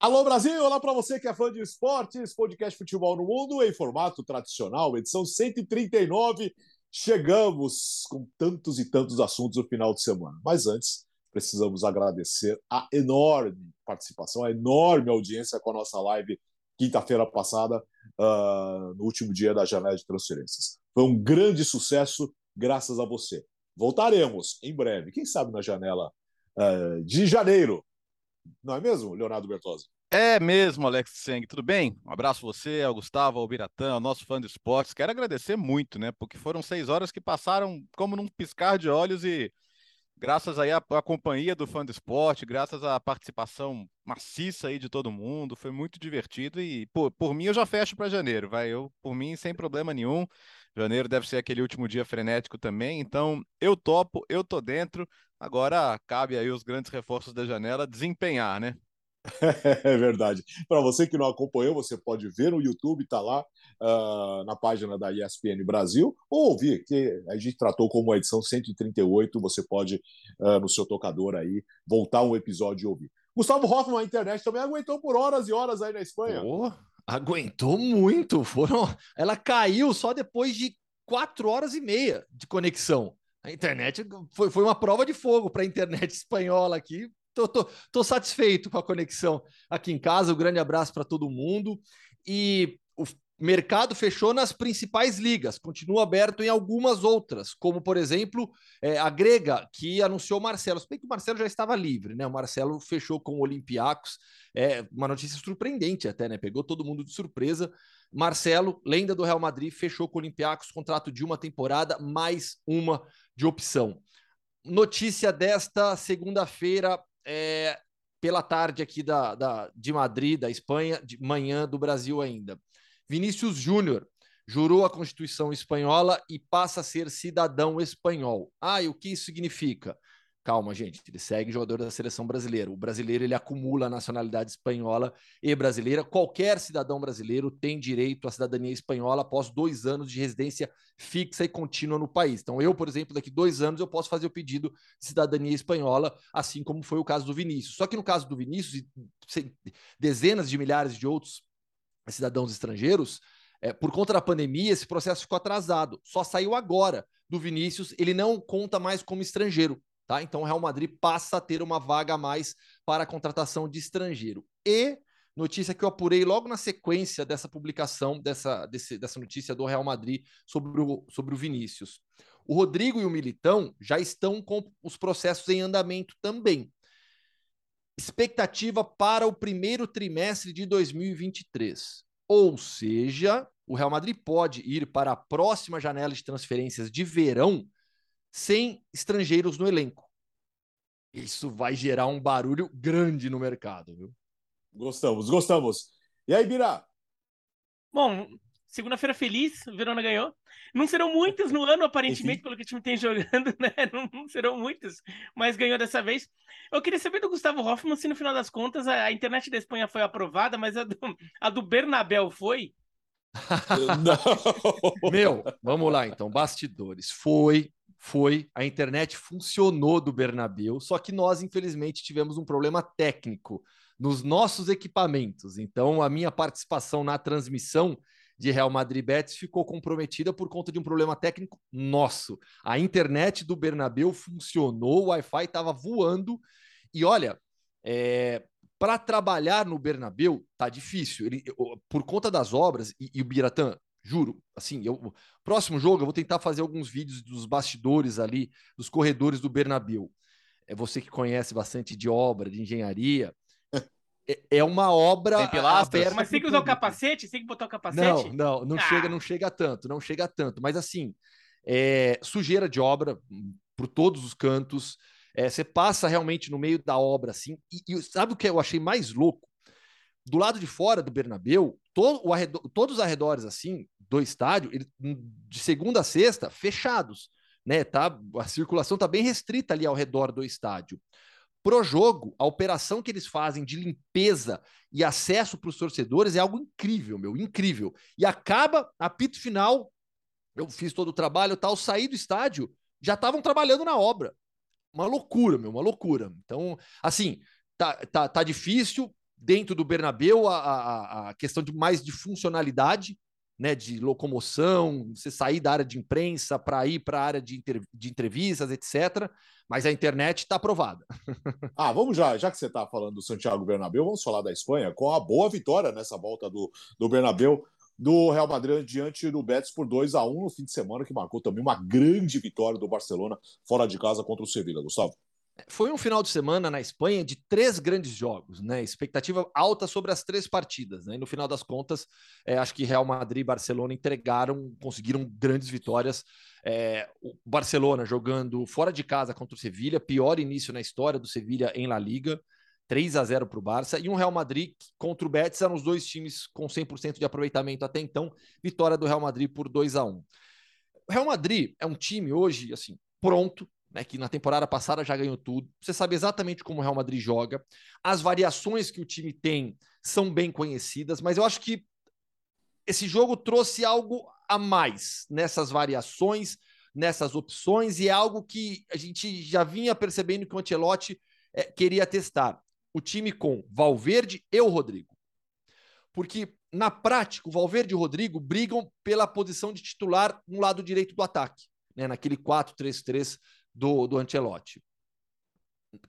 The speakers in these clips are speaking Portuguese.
Alô Brasil, olá para você que é fã de esportes, podcast Futebol no Mundo em formato tradicional, edição 139. Chegamos com tantos e tantos assuntos no final de semana. Mas antes, precisamos agradecer a enorme participação, a enorme audiência com a nossa live quinta-feira passada, uh, no último dia da janela de transferências. Foi um grande sucesso, graças a você. Voltaremos em breve, quem sabe na janela uh, de janeiro, não é mesmo, Leonardo Bertozzi? É mesmo, Alex Seng. Tudo bem? Um abraço a você, ao Gustavo, ao Biratã, ao nosso fã de esportes. Quero agradecer muito, né? Porque foram seis horas que passaram como num piscar de olhos e graças aí à, à companhia do fã de esporte, graças à participação maciça aí de todo mundo, foi muito divertido e por mim eu já fecho para janeiro, vai, eu por mim sem problema nenhum. Janeiro deve ser aquele último dia frenético também, então eu topo, eu tô dentro. Agora cabe aí os grandes reforços da janela desempenhar, né? É verdade. Para você que não acompanhou, você pode ver no YouTube, está lá uh, na página da ESPN Brasil, ou ouvir, que a gente tratou como a edição 138, você pode, uh, no seu tocador aí, voltar um episódio e ouvir. Gustavo Hoffman, a internet também aguentou por horas e horas aí na Espanha. Oh, aguentou muito. Foram... Ela caiu só depois de quatro horas e meia de conexão. A internet foi, foi uma prova de fogo para a internet espanhola aqui. Tô, tô, tô, satisfeito com a conexão aqui em casa. Um grande abraço para todo mundo. E o mercado fechou nas principais ligas, continua aberto em algumas outras, como por exemplo é, a grega, que anunciou o Marcelo. Se bem que o Marcelo já estava livre, né? O Marcelo fechou com o Olympiacos. É uma notícia surpreendente até, né? Pegou todo mundo de surpresa. Marcelo, lenda do Real Madrid, fechou com o Olympiacos contrato de uma temporada, mais uma de opção. Notícia desta segunda-feira, é, pela tarde aqui da, da, de Madrid, da Espanha, de manhã do Brasil ainda. Vinícius Júnior jurou a Constituição espanhola e passa a ser cidadão espanhol. Ah, e o que isso significa? Calma, gente, ele segue jogador da seleção brasileira. O brasileiro ele acumula a nacionalidade espanhola e brasileira. Qualquer cidadão brasileiro tem direito à cidadania espanhola após dois anos de residência fixa e contínua no país. Então, eu, por exemplo, daqui dois anos eu posso fazer o pedido de cidadania espanhola, assim como foi o caso do Vinícius. Só que no caso do Vinícius e dezenas de milhares de outros cidadãos estrangeiros, é, por conta da pandemia, esse processo ficou atrasado. Só saiu agora do Vinícius, ele não conta mais como estrangeiro. Tá? Então o Real Madrid passa a ter uma vaga a mais para a contratação de estrangeiro. E notícia que eu apurei logo na sequência dessa publicação, dessa, desse, dessa notícia do Real Madrid sobre o, sobre o Vinícius. O Rodrigo e o Militão já estão com os processos em andamento também. Expectativa para o primeiro trimestre de 2023. Ou seja, o Real Madrid pode ir para a próxima janela de transferências de verão sem estrangeiros no elenco. Isso vai gerar um barulho grande no mercado, viu? Gostamos, gostamos. E aí, Bira? Bom, segunda-feira feliz, o Verona ganhou. Não serão muitas no ano, aparentemente, pelo que o time tem jogando, né? Não, não, serão muitas, mas ganhou dessa vez. Eu queria saber do Gustavo Hoffman se no final das contas a, a internet da Espanha foi aprovada, mas a do, a do Bernabel foi. não. Meu, vamos lá então, bastidores. Foi, foi, a internet funcionou do Bernabéu, só que nós, infelizmente, tivemos um problema técnico nos nossos equipamentos. Então, a minha participação na transmissão de Real Madrid Betis ficou comprometida por conta de um problema técnico nosso. A internet do Bernabéu funcionou, o Wi-Fi estava voando. E olha, é, para trabalhar no Bernabéu tá difícil. Ele, por conta das obras, e, e o Biratã, Juro, assim, eu próximo jogo eu vou tentar fazer alguns vídeos dos bastidores ali, dos corredores do Bernabéu. É você que conhece bastante de obra, de engenharia. É, é uma obra aberta. Mas tem que usar o capacete? Tem que botar o capacete? Não, não, não ah. chega, não chega tanto, não chega tanto. Mas assim, é, sujeira de obra por todos os cantos. É, você passa realmente no meio da obra, assim. E, e sabe o que eu achei mais louco? Do lado de fora do Bernabéu, todo arredor, todos os arredores assim do estádio, ele, de segunda a sexta, fechados, né? Tá, a circulação tá bem restrita ali ao redor do estádio. Pro jogo, a operação que eles fazem de limpeza e acesso para os torcedores é algo incrível, meu, incrível. E acaba, apito final, eu fiz todo o trabalho, tal, saí do estádio, já estavam trabalhando na obra. Uma loucura, meu, uma loucura. Então, assim, tá, tá, tá difícil, dentro do Bernabeu a, a, a questão de mais de funcionalidade, né, de locomoção, você sair da área de imprensa para ir para a área de, de entrevistas, etc. Mas a internet está aprovada. ah, vamos já, já que você está falando do Santiago Bernabéu, vamos falar da Espanha, com a boa vitória nessa volta do, do Bernabéu do Real Madrid diante do Betis por 2 a 1 no fim de semana, que marcou também uma grande vitória do Barcelona fora de casa contra o Sevilla, Gustavo. Foi um final de semana na Espanha de três grandes jogos, né? Expectativa alta sobre as três partidas, né? E no final das contas, é, acho que Real Madrid e Barcelona entregaram, conseguiram grandes vitórias. É, o Barcelona jogando fora de casa contra o Sevilha, pior início na história do Sevilha em La Liga. 3 a 0 para o Barça, e um Real Madrid contra o Betis eram os dois times com 100% de aproveitamento até então, vitória do Real Madrid por 2 a 1 O Real Madrid é um time hoje, assim, pronto, né, que na temporada passada já ganhou tudo. Você sabe exatamente como o Real Madrid joga. As variações que o time tem são bem conhecidas, mas eu acho que esse jogo trouxe algo a mais nessas variações, nessas opções, e é algo que a gente já vinha percebendo que o Ancelotti é, queria testar. O time com Valverde e o Rodrigo. Porque, na prática, o Valverde e o Rodrigo brigam pela posição de titular no lado direito do ataque, né, naquele 4-3-3 do, do Ancelotti.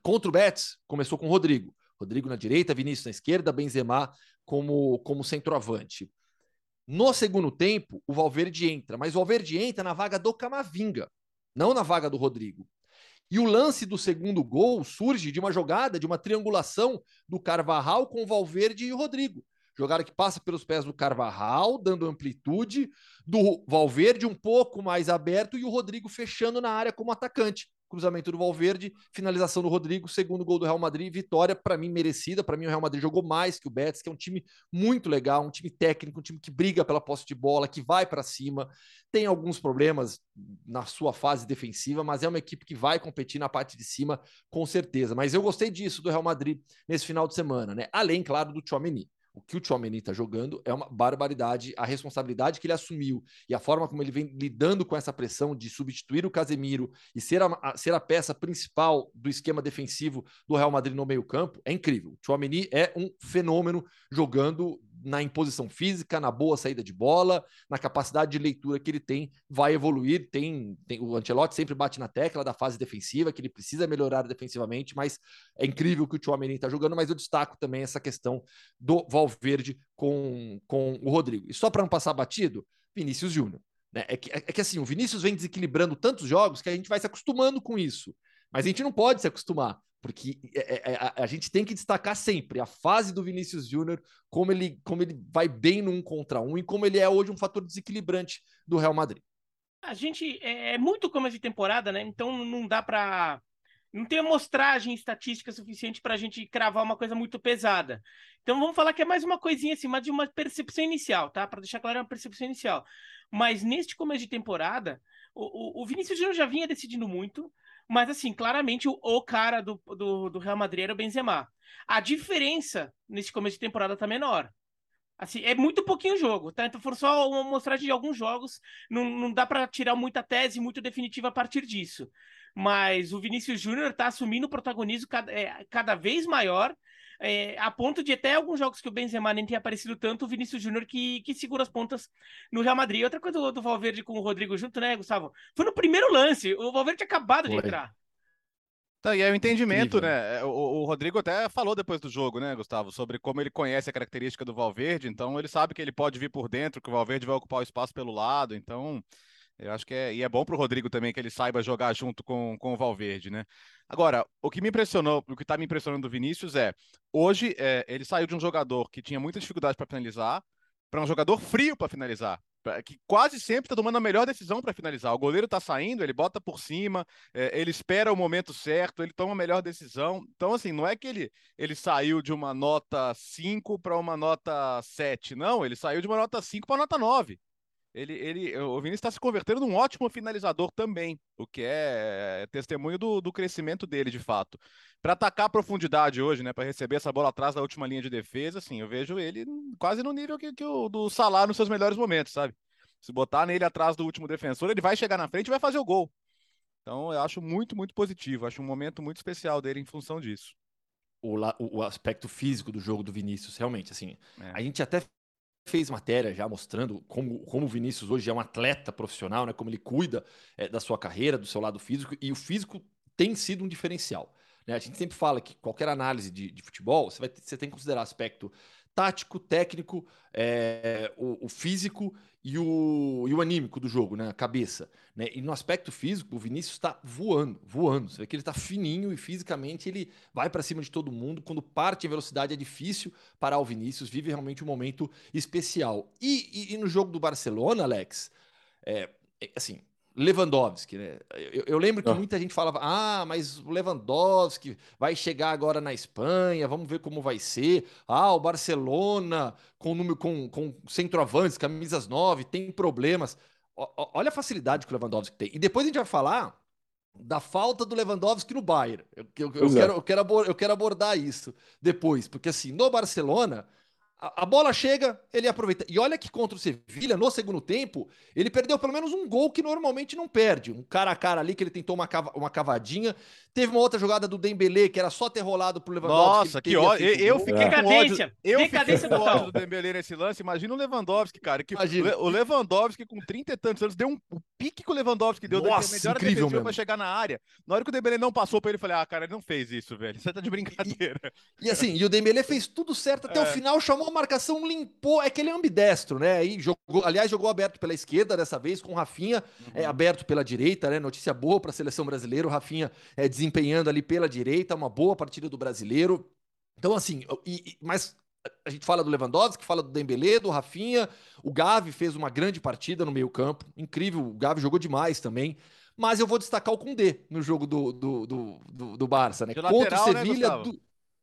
Contra o Betis, começou com o Rodrigo. Rodrigo na direita, Vinícius na esquerda, Benzema como, como centroavante. No segundo tempo, o Valverde entra, mas o Valverde entra na vaga do Camavinga, não na vaga do Rodrigo. E o lance do segundo gol surge de uma jogada, de uma triangulação do Carvajal com o Valverde e o Rodrigo. Jogada que passa pelos pés do Carvajal, dando amplitude, do Valverde um pouco mais aberto e o Rodrigo fechando na área como atacante. Cruzamento do Valverde, finalização do Rodrigo, segundo gol do Real Madrid, vitória para mim merecida. Para mim, o Real Madrid jogou mais que o Betis, que é um time muito legal, um time técnico, um time que briga pela posse de bola, que vai para cima. Tem alguns problemas na sua fase defensiva, mas é uma equipe que vai competir na parte de cima, com certeza. Mas eu gostei disso do Real Madrid nesse final de semana, né? Além, claro, do Chouameni o que o Tchouameni está jogando é uma barbaridade. A responsabilidade que ele assumiu e a forma como ele vem lidando com essa pressão de substituir o Casemiro e ser a, a ser a peça principal do esquema defensivo do Real Madrid no meio campo é incrível. O Tchouameni é um fenômeno jogando na imposição física, na boa saída de bola, na capacidade de leitura que ele tem, vai evoluir. Tem, tem o Ancelotti sempre bate na tecla da fase defensiva, que ele precisa melhorar defensivamente, mas é incrível que o Tchouameni está jogando, mas eu destaco também essa questão do Valverde com, com o Rodrigo. E só para não passar batido, Vinícius Júnior. Né? É, que, é, é que assim, o Vinícius vem desequilibrando tantos jogos que a gente vai se acostumando com isso. Mas a gente não pode se acostumar, porque é, é, a, a, gente tem que destacar sempre a fase do Vinícius Júnior, como ele, como ele vai bem no um contra um e como ele é hoje um fator desequilibrante do Real Madrid. A gente é, é muito começo de temporada, né? Então não dá para não tem amostragem estatística suficiente para a gente cravar uma coisa muito pesada. Então vamos falar que é mais uma coisinha assim, mais de uma percepção inicial, tá? Para deixar claro, é uma percepção inicial. Mas neste começo de temporada, o, o, o Vinícius Júnior já vinha decidindo muito. Mas, assim, claramente o, o cara do, do, do, Real Madrid era o Benzema. A diferença nesse começo de temporada tá menor. Assim, é muito pouquinho jogo, tá? Então foram só uma mostragem de alguns jogos. Não, não dá para tirar muita tese muito definitiva a partir disso. Mas o Vinícius Júnior tá assumindo o protagonismo cada, é, cada vez maior é, a ponto de até alguns jogos que o Benzema nem tenha aparecido tanto, o Vinícius Júnior que, que segura as pontas no Real Madrid. Outra coisa do, do Valverde com o Rodrigo junto, né, Gustavo? Foi no primeiro lance, o Valverde tinha acabado Foi. de entrar. Tá, e é o entendimento, Incrível. né? É, o, o, Rodrigo até falou depois do jogo, né, Gustavo, sobre como ele conhece a característica do Valverde, então ele sabe que ele pode vir por dentro, que o Valverde vai ocupar o espaço pelo lado, então eu acho que é, e é bom para o Rodrigo também que ele saiba jogar junto com, com o Valverde, né? Agora, o que me impressionou, o que está me impressionando do Vinícius é, hoje é, ele saiu de um jogador que tinha muita dificuldade para finalizar, para um jogador frio para finalizar, que quase sempre está tomando a melhor decisão para finalizar. O goleiro está saindo, ele bota por cima, é, ele espera o momento certo, ele toma a melhor decisão. Então, assim, não é que ele, ele saiu de uma nota 5 para uma nota 7, não, ele saiu de uma nota 5 para uma nota 9 ele, ele, o Vinícius está se convertendo num ótimo finalizador também, o que é, é testemunho do, do crescimento dele, de fato. Para atacar a profundidade hoje, né, para receber essa bola atrás da última linha de defesa, assim, eu vejo ele quase no nível que, que o do Salah nos seus melhores momentos, sabe? Se botar nele atrás do último defensor, ele vai chegar na frente e vai fazer o gol. Então, eu acho muito, muito positivo. Acho um momento muito especial dele em função disso. o, o, aspecto físico do jogo do Vinícius, realmente. Assim, é. a gente até fez matéria já mostrando como, como o Vinícius hoje é um atleta profissional, né? Como ele cuida é, da sua carreira, do seu lado físico, e o físico tem sido um diferencial. Né? A gente sempre fala que qualquer análise de, de futebol, você, vai você tem que considerar aspecto tático, técnico, é, o, o, físico e o, e o anímico do jogo, né? A cabeça. Né? E no aspecto físico, o Vinícius está voando, voando. Você vê que ele está fininho e fisicamente ele vai para cima de todo mundo. Quando parte em velocidade é difícil parar o Vinícius, vive realmente um momento especial. E, e, e no jogo do Barcelona, Alex, é, assim, Lewandowski, né? Eu, eu lembro que ah. muita gente falava: ah, mas o Lewandowski vai chegar agora na Espanha, vamos ver como vai ser. Ah, o Barcelona com número com, com centroavantes, camisas 9, tem problemas. O, olha a facilidade que o Lewandowski tem. E depois a gente vai falar da falta do Lewandowski no Bayern. Eu, eu, eu, é. quero, eu, quero, eu quero abordar isso depois, porque assim, no Barcelona a, bola chega, ele aproveita. E olha que contra o Sevilha, no segundo tempo, ele perdeu pelo menos um gol que normalmente não perde. Um cara a cara ali que ele tentou uma, cava, uma cavadinha. Teve uma outra jogada do Dembélé que era só ter rolado pro Lewandowski. Nossa, que ódio. Eu, eu fiquei com ódio. Eu Decadência fiquei com ódio do Dembélé nesse lance. Imagina o Lewandowski, cara. Que Imagina. O Lewandowski com 30 e tantos anos deu um o pique que o Lewandowski deu. Nossa, melhor incrível mesmo. pra chegar na área. Na hora que o Dembélé não passou pra ele, eu falei, ah, cara, ele não fez isso, velho. Você tá de brincadeira. E, e assim, e o Dembélé fez tudo certo até é. o final, chamou a marcação limpou. É que ele é ambidestro, né? Aí jogou, aliás, jogou aberto pela esquerda dessa vez, com o Rafinha uhum. é, aberto pela direita, né? Notícia boa para a seleção brasileira. O Rafinha é, desempenhando ali pela direita, uma boa partida do brasileiro. Então, assim, e, e, mas a gente fala do Lewandowski, fala do Dembélé, do Rafinha. O Gavi fez uma grande partida no meio-campo. Incrível, o Gavi jogou demais também. Mas eu vou destacar o Kundê no jogo do, do, do, do, do Barça, né? De Contra o Sevilha, né,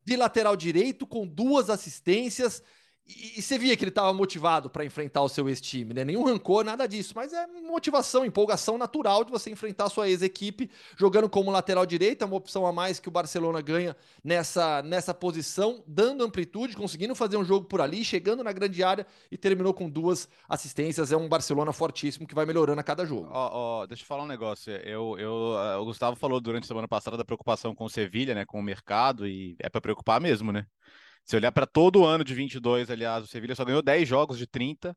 de lateral direito, com duas assistências. E, você via que ele estava motivado para enfrentar o seu ex-time, né? Nenhum rancor, nada disso, mas é motivação, empolgação natural de você enfrentar a sua ex-equipe jogando como lateral direito, é uma opção a mais que o Barcelona ganha nessa, nessa posição, dando amplitude, conseguindo fazer um jogo por ali, chegando na grande área e terminou com duas assistências. É um Barcelona fortíssimo que vai melhorando a cada jogo. Ó, deixa eu falar um negócio. Eu, eu, o Gustavo falou durante a semana passada da preocupação com o Sevilha, né, com o mercado, e é para preocupar mesmo, né? Se olhar para todo o ano de 22, aliás, o Sevilha só ganhou 10 jogos de 30,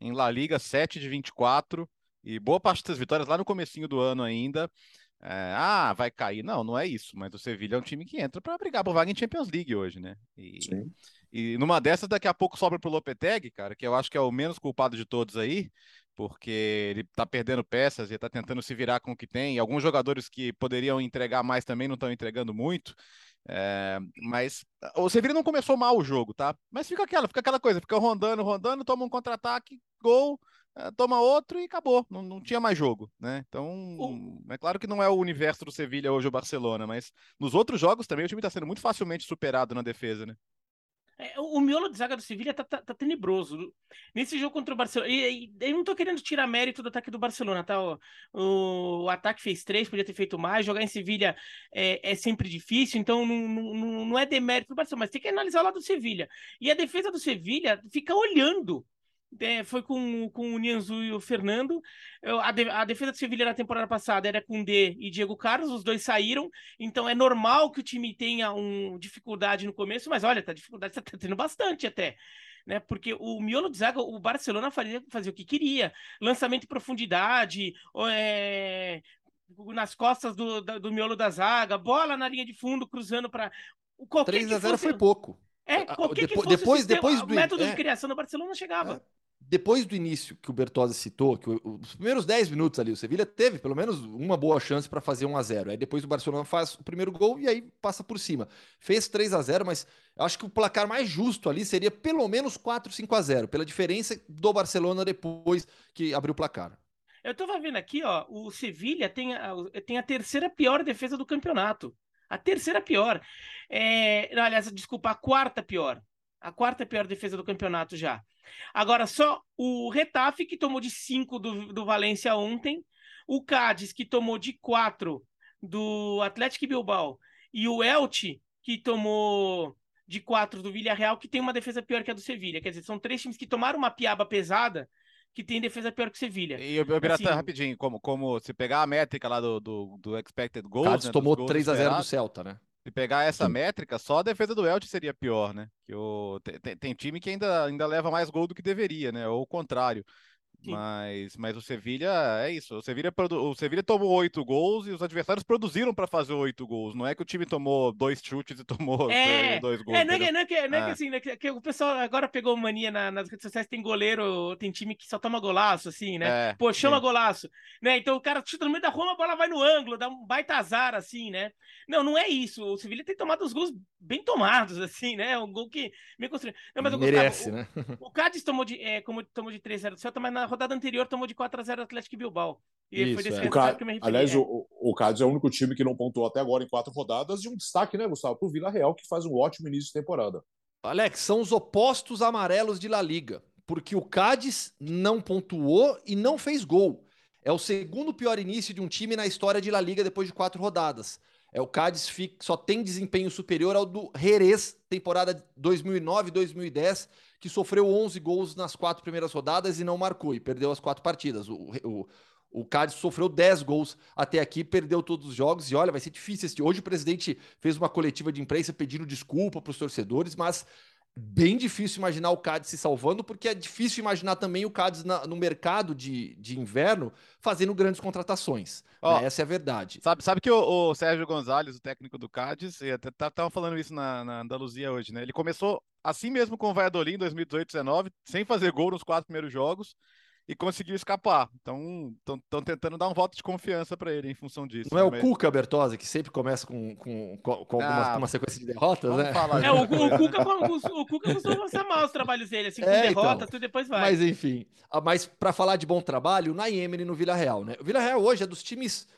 em La Liga 7 de 24, e boa parte das vitórias lá no comecinho do ano ainda. É, ah, vai cair. Não, não é isso, mas o Sevilha é um time que entra para brigar por vaga em Champions League hoje, né? E, Sim. e numa dessas, daqui a pouco sobra pro Lopetegui, cara, que eu acho que é o menos culpado de todos aí, porque ele tá perdendo peças e tá tentando se virar com o que tem. E alguns jogadores que poderiam entregar mais também não estão entregando muito. É, mas o Sevilla não começou mal o jogo, tá? Mas fica aquela, fica aquela coisa, fica rondando, rondando, toma um contra-ataque, gol, é, toma outro e acabou. Não, não tinha mais jogo, né? Então, é claro que não é o universo do Sevilla hoje o Barcelona, mas nos outros jogos também o time está sendo muito facilmente superado na defesa, né? É, o miolo de zaga do Sevilha tá, tá, tá, tenebroso. Nesse jogo contra o Barcelona. E, e, eu não tô querendo tirar mérito do ataque do Barcelona, tá? O, o, o ataque fez três, podia ter feito mais. Jogar em Sevilha é, é sempre difícil, então não, não, não é demérito do Barcelona, mas tem que analisar lado do Sevilha. E a defesa do Sevilha fica olhando é, foi com, com o Nianzu e o Fernando. A, de, a, defesa do Sevilha na temporada passada era com D e Diego Carlos, os dois saíram, então é normal que o time tenha um, dificuldade no começo, mas olha, tá dificuldade tá tendo bastante até. Né, porque o miolo de zaga, o Barcelona fazia, fazia o que queria, lançamento em profundidade, é, nas costas do, do miolo da zaga, bola na linha de fundo, cruzando para 3 a 0 fosse... foi pouco. É, qualquer depois, que fosse depois, o, sistema, depois do, o método é, de criação do Barcelona chegava. É, depois do início que o Bertozzi citou, que os primeiros 10 minutos ali, o Sevilha teve pelo menos uma boa chance para fazer 1 a 0 Aí depois o Barcelona faz o primeiro gol e aí passa por cima. Fez 3 a 0 mas acho que o placar mais justo ali seria pelo menos 4, 5 a 0 pela diferença do Barcelona depois que abriu o placar. Eu tava vendo aqui, ó, o Sevilha tem a, tem a terceira pior defesa do campeonato. A terceira pior. É, aliás, desculpa, a quarta pior. A quarta pior defesa do campeonato já. Agora, só o Retafe, que tomou de 5 do, do Valência ontem, o Cádiz, que tomou de 4 do Atlético Bilbao, e o Elche, que tomou de 4 do Villarreal, que tem uma defesa pior que a do Sevilha. Quer dizer, são três times que tomaram uma piaba pesada que tem defesa pior que o Sevilha. E o Biratan, assim, rapidinho, como, como se pegar a métrica lá do, do, do expected goals... Cádiz né, tomou 3 a 0 do Celta, né? Se pegar essa métrica, só a defesa do Elche seria pior, né? Que o, tem, tem time que ainda, ainda leva mais gol do que deveria, né? Ou o contrário. Mas, mas o Sevilha é isso. O Sevilha, o Sevilha tomou oito gols e os adversários produziram para fazer oito gols. Não é que o time tomou dois chutes e tomou é, dois gols. É, não é que, não é que, não é que é. assim, né, que, que, o pessoal agora pegou mania na, nas redes sociais, tem goleiro, tem time que só toma golaço, assim, né? É, Pô, chama sim. golaço. Né? Então o cara chuta no meio da rua, a bola vai no ângulo, dá um baita azar, assim, né? Não, não é isso. O Sevilha tem tomado os gols bem tomados, assim, né? Um gol que me construiu. Não, mas Merece, Gustavo, né? O, o Cádiz tomou de, é, como tomou de 3-0 do Celta, mas na rodada anterior tomou de 4x0 Atlético Bilbao. E Isso, foi desse é. Ca... que me referi. Aliás, é. o, o Cádiz é o único time que não pontuou até agora em quatro rodadas e um destaque, né, Gustavo, para o Vila Real, que faz um ótimo início de temporada. Alex, são os opostos amarelos de La Liga, porque o Cádiz não pontuou e não fez gol. É o segundo pior início de um time na história de La Liga depois de quatro rodadas. É o Cádiz só tem desempenho superior ao do Jerez, temporada 2009-2010, que sofreu 11 gols nas quatro primeiras rodadas e não marcou, e perdeu as quatro partidas. O, o, o Cádiz sofreu 10 gols até aqui, perdeu todos os jogos, e olha, vai ser difícil assistir. Hoje o presidente fez uma coletiva de imprensa pedindo desculpa para os torcedores, mas bem difícil imaginar o Cádiz se salvando, porque é difícil imaginar também o Cádiz na, no mercado de, de inverno fazendo grandes contratações. Oh, né? Essa é a verdade. Sabe, sabe que o, o Sérgio Gonzalez, o técnico do Cádiz, até estavam falando isso na, na Andaluzia hoje, né? Ele começou assim mesmo com o Valladolid em 2018-19, sem fazer gol nos quatro primeiros jogos e conseguiu escapar. Então, estão tentando dar um voto de confiança para ele em função disso. Não é o Cuca Bertozzi, que sempre começa com, com, com, com alguma, ah, uma sequência de derrotas, né? é, o, o, Cuca, o Cuca costuma lançar mal os trabalhos dele, assim, com é, derrota, então, tudo depois vai. Mas enfim, ah, mas para falar de bom trabalho, o Naemery no Vila Real, né? O Vila Real hoje é dos times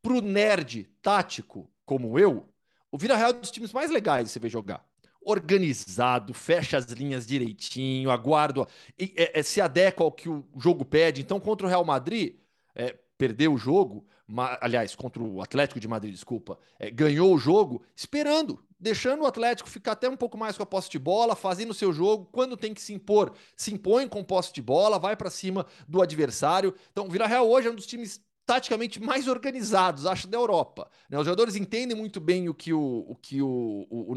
pro nerd tático como eu, o Vila Real é dos times mais legais de você ver jogar organizado, fecha as linhas direitinho, aguarda, é, é, se adequa ao que o jogo pede. Então, contra o Real Madrid, é, perdeu o jogo, aliás, contra o Atlético de Madrid, desculpa, é, ganhou o jogo esperando, deixando o Atlético ficar até um pouco mais com a posse de bola, fazendo o seu jogo, quando tem que se impor, se impõe com posse de bola, vai para cima do adversário. Então, o Real hoje é um dos times taticamente mais organizados, acho, da Europa. Né? Os jogadores entendem muito bem o que o, o, que o, o, o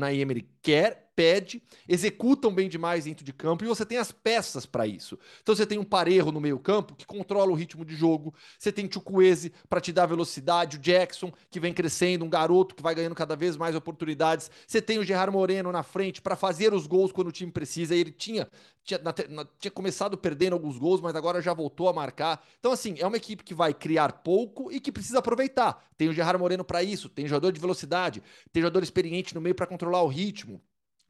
quer pede, executam bem demais dentro de campo e você tem as peças para isso. Então você tem um Parejo no meio-campo que controla o ritmo de jogo, você tem Chukwueze para te dar velocidade, o Jackson que vem crescendo, um garoto que vai ganhando cada vez mais oportunidades. Você tem o Gerard Moreno na frente para fazer os gols quando o time precisa. E ele tinha tinha, na, tinha começado perdendo alguns gols, mas agora já voltou a marcar. Então, assim, é uma equipe que vai criar pouco e que precisa aproveitar. Tem o Gerard Moreno para isso, tem jogador de velocidade, tem jogador experiente no meio para controlar o ritmo.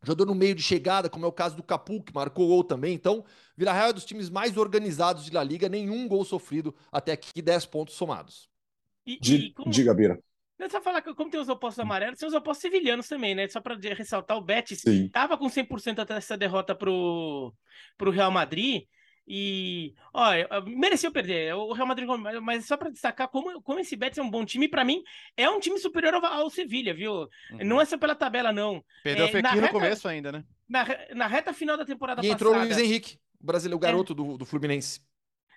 Jogador no meio de chegada, como é o caso do Capu, que marcou gol também. Então, Vila Real é dos times mais organizados de La Liga, nenhum gol sofrido até aqui, 10 pontos somados. E, e como... Diga, Bira. É só falar que, como tem os opostos amarelos, tem os opostos sevilhanos também, né? Só para ressaltar, o Betis estava com 100% até essa derrota pro, pro Real Madrid. E, olha, mereceu perder. O Real Madrid, mas só para destacar como, como esse Betis é um bom time, para mim é um time superior ao, ao Sevilha, viu? Uhum. Não é só pela tabela, não. Perdeu é, o Fekir no começo ainda, né? Na, na reta final da temporada e passada. E entrou o Luiz Henrique, o brasileiro, o garoto é. do, do Fluminense.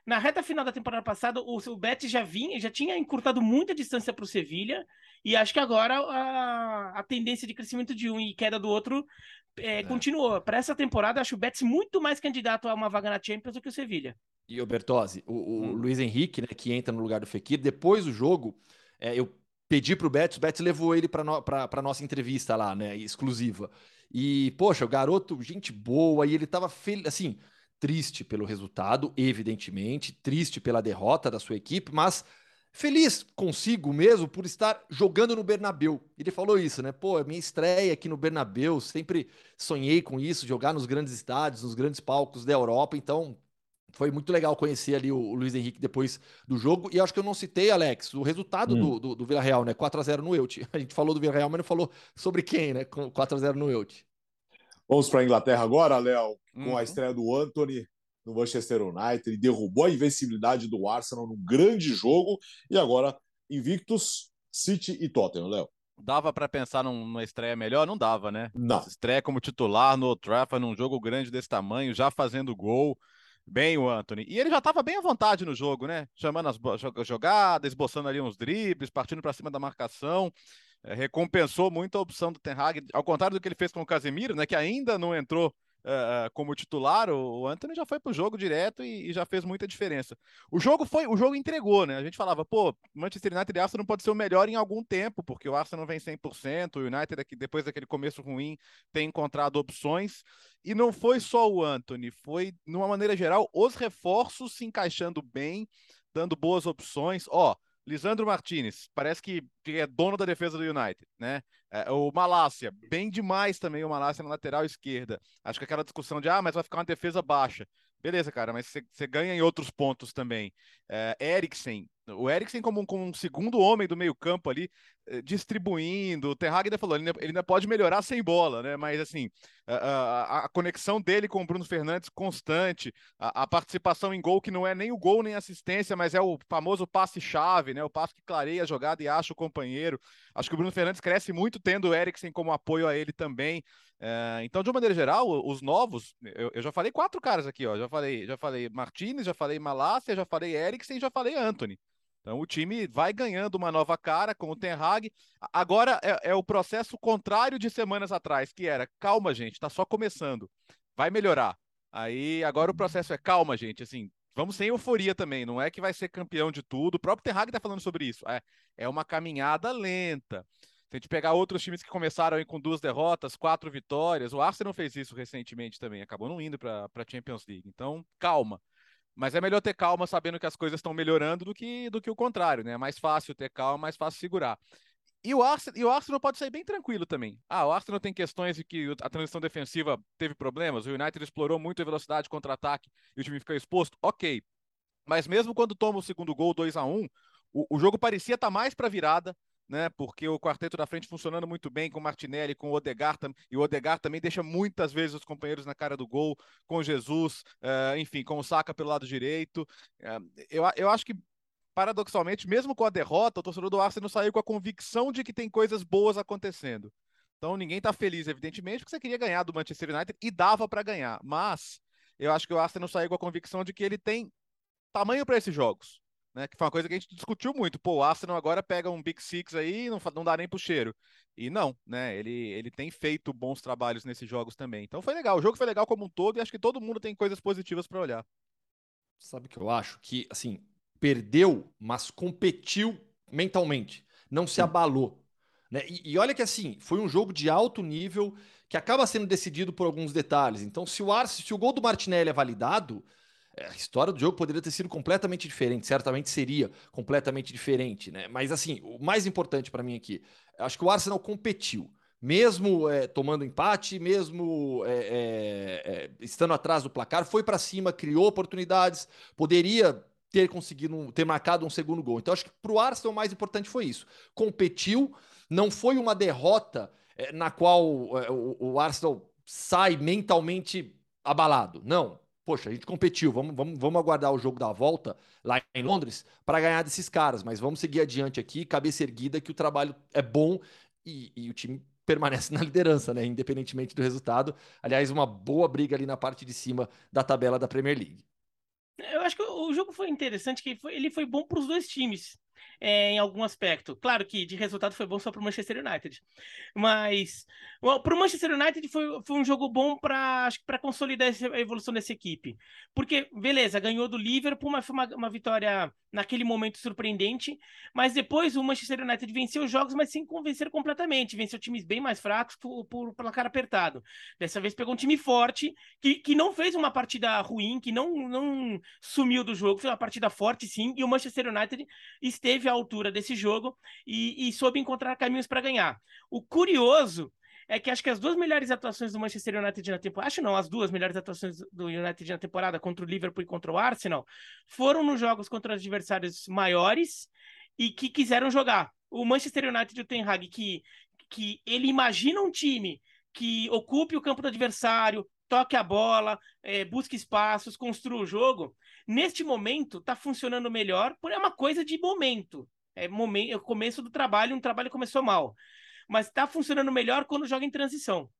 Na reta final da temporada passada, o, o Betis já vinha, já tinha encurtado muita distância para o Sevilha, e acho que agora a, a tendência de crescimento de um e queda do outro é, é. continuou. Para essa temporada, acho o Betis muito mais candidato a uma vaga na Champions do que o Sevilha. E o Bertozzi, o, o hum. Luiz Henrique, né, que entra no lugar do Fekir, depois do jogo, é, eu pedi para o Betis, o Betis levou ele para no, a nossa entrevista lá, né, exclusiva. E, poxa, o garoto, gente boa, e ele tava feliz, assim, triste pelo resultado, evidentemente, triste pela derrota da sua equipe, mas feliz consigo mesmo por estar jogando no Bernabeu. Ele falou isso, né? Pô, minha estreia aqui no Bernabeu, sempre sonhei com isso, jogar nos grandes estádios, nos grandes palcos da Europa, então foi muito legal conhecer ali o, Luiz Henrique depois do jogo. E acho que eu não citei, Alex, o resultado hum. do, do, do Vila Real, né? 4x0 no Elche. A gente falou do Vila Real, mas não falou sobre quem, né? 4x0 no Elche. Vamos para a Inglaterra agora, Léo, com uhum. a estreia do Anthony no Manchester United. Ele derrubou a invencibilidade do Arsenal num grande jogo e agora invictus City e Tottenham, Léo. Dava para pensar numa estreia melhor? Não dava, né? Não. Estreia como titular no Old Trafford, num jogo grande desse tamanho, já fazendo gol. Bem o Anthony. E ele já estava bem à vontade no jogo, né? Chamando as jogadas, esboçando ali uns dribles, partindo para cima da marcação. É, recompensou muito a opção do Ten Hag, ao contrário do que ele fez com o Casemiro, né, que ainda não entrou uh, como titular, o, o Anthony já foi pro jogo direto e, e, já fez muita diferença. O jogo foi, o jogo entregou, né? A gente falava, pô, Manchester United e Arsenal não pode ser o melhor em algum tempo, porque o Arsenal vem 100%, o United depois daquele começo ruim tem encontrado opções. E não foi só o Anthony, foi, de uma maneira geral, os reforços se encaixando bem, dando boas opções. Ó, Lisandro Martinez, parece que é dono da defesa do United, né? É, o Malásia, bem demais também o Malásia na lateral esquerda. Acho que aquela discussão de, ah, mas vai ficar uma defesa baixa. Beleza, cara, mas você ganha em outros pontos também. É, Eriksen, o Eriksen como, como um segundo homem do meio campo ali, eh, distribuindo. O Ten Hag ainda falou, ele ainda, ele ainda pode melhorar sem bola, né? Mas assim, a, a, a conexão dele com o Bruno Fernandes constante, a, a, participação em gol que não é nem o gol nem assistência, mas é o famoso passe-chave, né? O passe que clareia a jogada e acha o companheiro. Acho que o Bruno Fernandes cresce muito tendo o Eriksen como apoio a ele também. É, então, de uma maneira geral, os novos, eu, eu, já falei quatro caras aqui, ó. Já falei, já falei Martinez, já falei Malásia, já falei Eriksen, já falei Anthony. Então o time vai ganhando uma nova cara com o Ten Hag. Agora é, é, o processo contrário de semanas atrás, que era calma, gente, tá só começando, vai melhorar. Aí agora o processo é calma, gente, assim, vamos sem euforia também, não é que vai ser campeão de tudo. O próprio Ten Hag tá falando sobre isso. É, é uma caminhada lenta. Se a gente pegar outros times que começaram com duas derrotas, quatro vitórias, o Arsenal fez isso recentemente também, acabou não indo para a Champions League. Então, calma. Mas é melhor ter calma sabendo que as coisas estão melhorando do que, do que o contrário, né? É mais fácil ter calma, mais fácil segurar. E o, Arsenal, e o Arsenal pode sair bem tranquilo também. Ah, o Arsenal tem questões de que a transição defensiva teve problemas, o United explorou muito a velocidade contra-ataque e o time ficou exposto. Ok. Mas mesmo quando toma o segundo gol 2 a 1 o, o jogo parecia estar tá mais para virada, né? Porque o quarteto da frente funcionando muito bem com o Martinelli, com o Odegar, e o Odegar também deixa muitas vezes os companheiros na cara do gol, com Jesus, uh, enfim, com o Saka pelo lado direito. Uh, eu, eu acho que paradoxalmente, mesmo com a derrota, o torcedor do Arsenal saiu com a convicção de que tem coisas boas acontecendo. Então ninguém está feliz, evidentemente, porque você queria ganhar do Manchester United e dava para ganhar. Mas eu acho que o Arsenal saiu com a convicção de que ele tem tamanho para esses jogos né? Que foi uma coisa que a gente discutiu muito. Pô, o Arsenal agora pega um Big Six aí e não, não dá nem pro cheiro. E não, né? Ele, ele tem feito bons trabalhos nesses jogos também. Então foi legal. O jogo foi legal como um todo e acho que todo mundo tem coisas positivas para olhar. Sabe o que eu acho? Que, assim, perdeu, mas competiu mentalmente. Não se abalou. Né? E, e olha que, assim, foi um jogo de alto nível que acaba sendo decidido por alguns detalhes. Então, se o, Arsenal, se o gol do Martinelli é validado, a história do jogo poderia ter sido completamente diferente, certamente seria completamente diferente, né? Mas assim, o mais importante para mim aqui, acho que o Arsenal competiu, mesmo é, tomando empate, mesmo é, é, é estando atrás do placar, foi para cima, criou oportunidades, poderia ter conseguido ter marcado um segundo gol. Então acho que para o Arsenal o mais importante foi isso, competiu, não foi uma derrota é, na qual o, o Arsenal sai mentalmente abalado, não poxa, a gente competiu, vamos, vamos, vamos aguardar o jogo da volta lá em Londres para ganhar desses caras, mas vamos seguir adiante aqui, cabeça erguida, que o trabalho é bom e, e o time permanece na liderança, né? Independentemente do resultado. Aliás, uma boa briga ali na parte de cima da tabela da Premier League. Eu acho que o jogo foi interessante, que ele foi bom para os dois times é, em algum aspecto. Claro que de resultado foi bom só para o Manchester United, mas para o Manchester United foi, foi um jogo bom para acho para consolidar a evolução dessa equipe, porque beleza ganhou do Liverpool, mas foi uma, uma vitória naquele momento surpreendente, mas depois o Manchester United venceu os jogos, mas sem convencer completamente, venceu times bem mais fracos por, por placar apertado. Dessa vez pegou um time forte que, que não fez uma partida ruim, que não, não sumiu do jogo, fez uma partida forte sim, e o Manchester United esteve à altura desse jogo e, e soube encontrar caminhos para ganhar. O curioso é que acho que as duas melhores atuações do Manchester United na temporada, acho não, as duas melhores atuações do United na temporada contra o Liverpool e contra o Arsenal, foram nos jogos contra adversários maiores e que quiseram jogar. O Manchester United e o Ten Hag, que, que ele imagina um time que ocupe o campo do adversário, toque a bola, é, busque espaços, construa o jogo. Neste momento, está funcionando melhor, é uma coisa de momento. É momento, é o começo do trabalho, um trabalho começou mal. Mas está funcionando melhor quando joga em transição.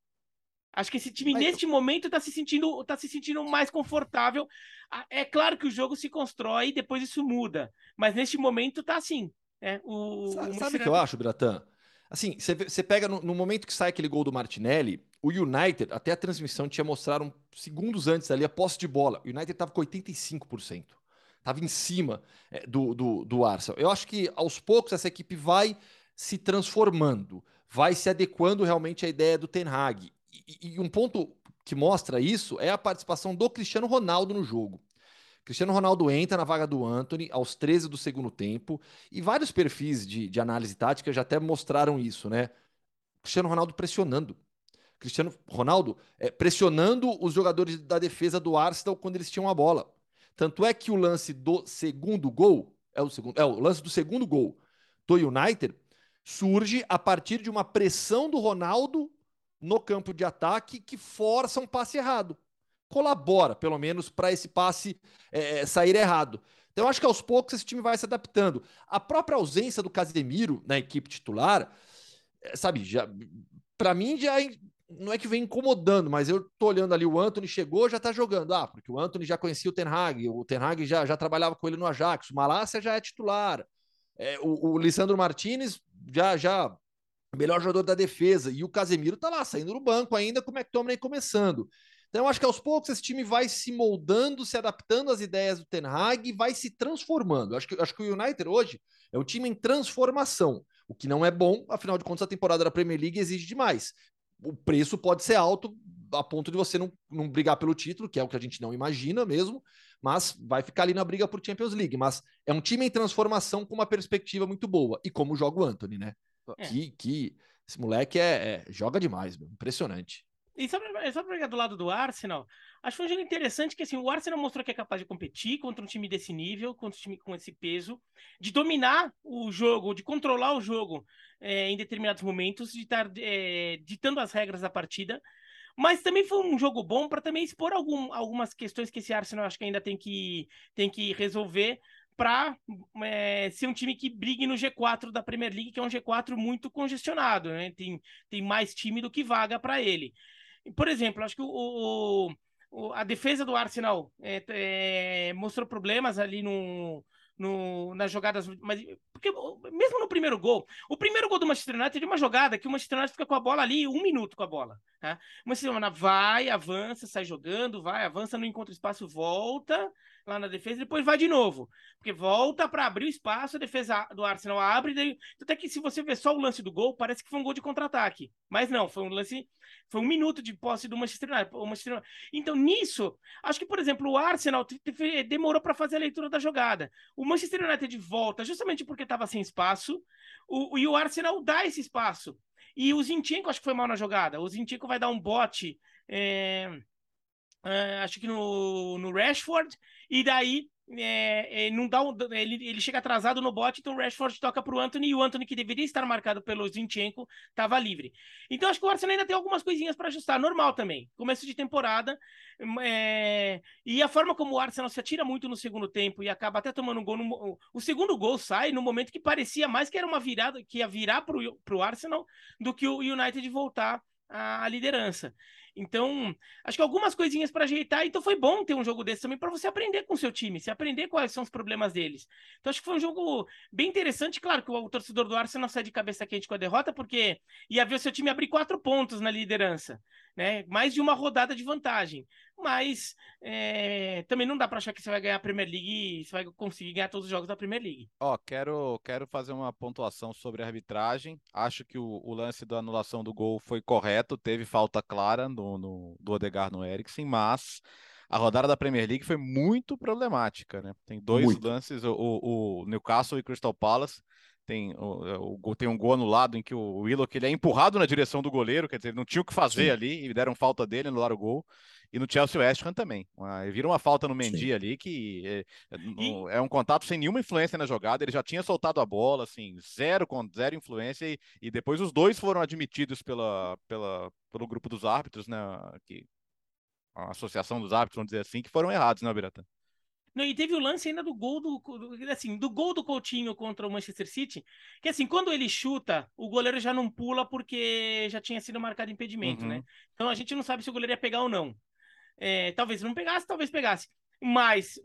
Acho que esse time, mas... neste momento, está se sentindo tá se sentindo mais confortável. É claro que o jogo se constrói e depois isso muda. Mas neste momento está assim. É, o, sabe o que eu acho, Bratan? Assim, você pega no, no, momento que sai aquele gol do Martinelli, o United, até a transmissão tinha mostrado segundos antes ali a posse de bola. O United estava com 85%. Estava em cima é, do, do, do Arsenal. Eu acho que aos poucos essa equipe vai se transformando, vai se adequando realmente à ideia do Ten Hag. E, e um ponto que mostra isso é a participação do Cristiano Ronaldo no jogo. Cristiano Ronaldo entra na vaga do Anthony aos 13 do segundo tempo, e vários perfis de, de análise tática já até mostraram isso, né? Cristiano Ronaldo pressionando. Cristiano Ronaldo é, pressionando os jogadores da defesa do Arsenal quando eles tinham a bola. Tanto é que o lance do segundo gol, é o segundo, é o lance do segundo gol do United, surge a partir de uma pressão do Ronaldo no campo de ataque que força um passe errado colabora, pelo menos, para esse passe é, é, sair errado. Então, acho que aos poucos esse time vai se adaptando. A própria ausência do Casemiro na equipe titular, é, sabe, já para mim já não é que vem incomodando, mas eu tô olhando ali, o Anthony chegou, já tá jogando. Ah, porque o Anthony já conhecia o Ten Hag, o Ten Hag já, já trabalhava com ele no Ajax, o Malásia já é titular. É, o, o Lissandro Martinez já já melhor jogador da defesa e o Casemiro tá lá saindo do banco ainda com o McTominay começando. Então, eu acho que aos poucos esse time vai se moldando, se adaptando às ideias do Ten Hag e vai se transformando. Eu acho que, acho que o United hoje é um time em transformação, o que não é bom, afinal de contas, a temporada da Premier League exige demais. O preço pode ser alto a ponto de você não, não brigar pelo título, que é o que a gente não imagina mesmo, mas vai ficar ali na briga por Champions League. Mas é um time em transformação com uma perspectiva muito boa. E como joga o Anthony, né? É. Que, que esse moleque é, é joga demais, meu. impressionante. E só para só pegar do lado do Arsenal, acho que foi um jogo interessante que assim, o Arsenal mostrou que é capaz de competir contra um time desse nível, contra um time com esse peso, de dominar o jogo, de controlar o jogo é, em determinados momentos, de estar é, ditando as regras da partida. Mas também foi um jogo bom para também expor algum, algumas questões que esse Arsenal acho que ainda tem que, tem que resolver para é, ser um time que brigue no G4 da Premier League, que é um G4 muito congestionado, né? Tem, tem mais time do que vaga para ele. Por exemplo, acho que o, o a defesa do Arsenal é, é, mostrou problemas ali no, no, nas jogadas. Mas, porque mesmo no primeiro gol, o primeiro gol do Manchester United é uma jogada que o Manchester United fica com a bola ali um minuto com a bola. Tá? O Manchester United vai, avança, sai jogando, vai, avança, não encontra espaço, volta lá na defesa, depois vai de novo. Porque volta para abrir o espaço, a defesa do Arsenal abre. Daí... Até que se você ver só o lance do gol, parece que foi um gol de contra-ataque. Mas não, foi um lance. Foi um minuto de posse do Manchester United. Manchester United. Então, nisso, acho que, por exemplo, o Arsenal demorou para fazer a leitura da jogada. O Manchester United volta justamente porque estava sem espaço. O, e o Arsenal dá esse espaço. E o Zinchenko acho que foi mal na jogada. O Zinchenko vai dar um bote. É Uh, acho que no, no Rashford, e daí é, é, não dá um, ele, ele chega atrasado no bote, então o Rashford toca para o Anthony, e o Anthony, que deveria estar marcado pelo Zinchenko, estava livre. Então acho que o Arsenal ainda tem algumas coisinhas para ajustar, normal também. Começo de temporada, é, e a forma como o Arsenal se atira muito no segundo tempo e acaba até tomando um gol. No, o segundo gol sai no momento que parecia mais que era uma virada, que ia virar para o Arsenal, do que o United voltar à liderança. Então, acho que algumas coisinhas para ajeitar. Então, foi bom ter um jogo desse também para você aprender com o seu time, se aprender quais são os problemas deles. Então, acho que foi um jogo bem interessante. Claro que o, torcedor do Arsenal sai de cabeça quente com a derrota, porque ia ver o seu time abrir quatro pontos na liderança, né? Mais de uma rodada de vantagem mas é, também não dá para achar que você vai ganhar a Premier League e você vai conseguir ganhar todos os jogos da Premier League. Ó, quero, quero fazer uma pontuação sobre a arbitragem. Acho que o, o lance da anulação do gol foi correto, teve falta clara no, no, do Odegaard no Eriksen, mas a rodada da Premier League foi muito problemática, né? Tem dois muito. lances, o, o, Newcastle e Crystal Palace. Tem, o, o, tem um gol anulado em que o Willock ele é empurrado na direção do goleiro, quer dizer, não tinha o que fazer Sim. ali e deram falta dele, anularam o gol. E no Chelsea West Ham também. Vira uma falta no Mendy Sim. ali que é, e... é, um contato sem nenhuma influência na jogada. Ele já tinha soltado a bola, assim, zero, zero influência. E, e depois os dois foram admitidos pela, pela, pelo grupo dos árbitros, né? Que, a associação dos árbitros, vamos dizer assim, que foram errados, né, Biratan? Não, e teve o lance ainda do gol do, do, assim, do gol do Coutinho contra o Manchester City, que assim, quando ele chuta, o goleiro já não pula porque já tinha sido marcado impedimento, né? uhum. né? Então a gente não sabe se o goleiro ia pegar ou não. É, talvez não pegasse, talvez pegasse. Mas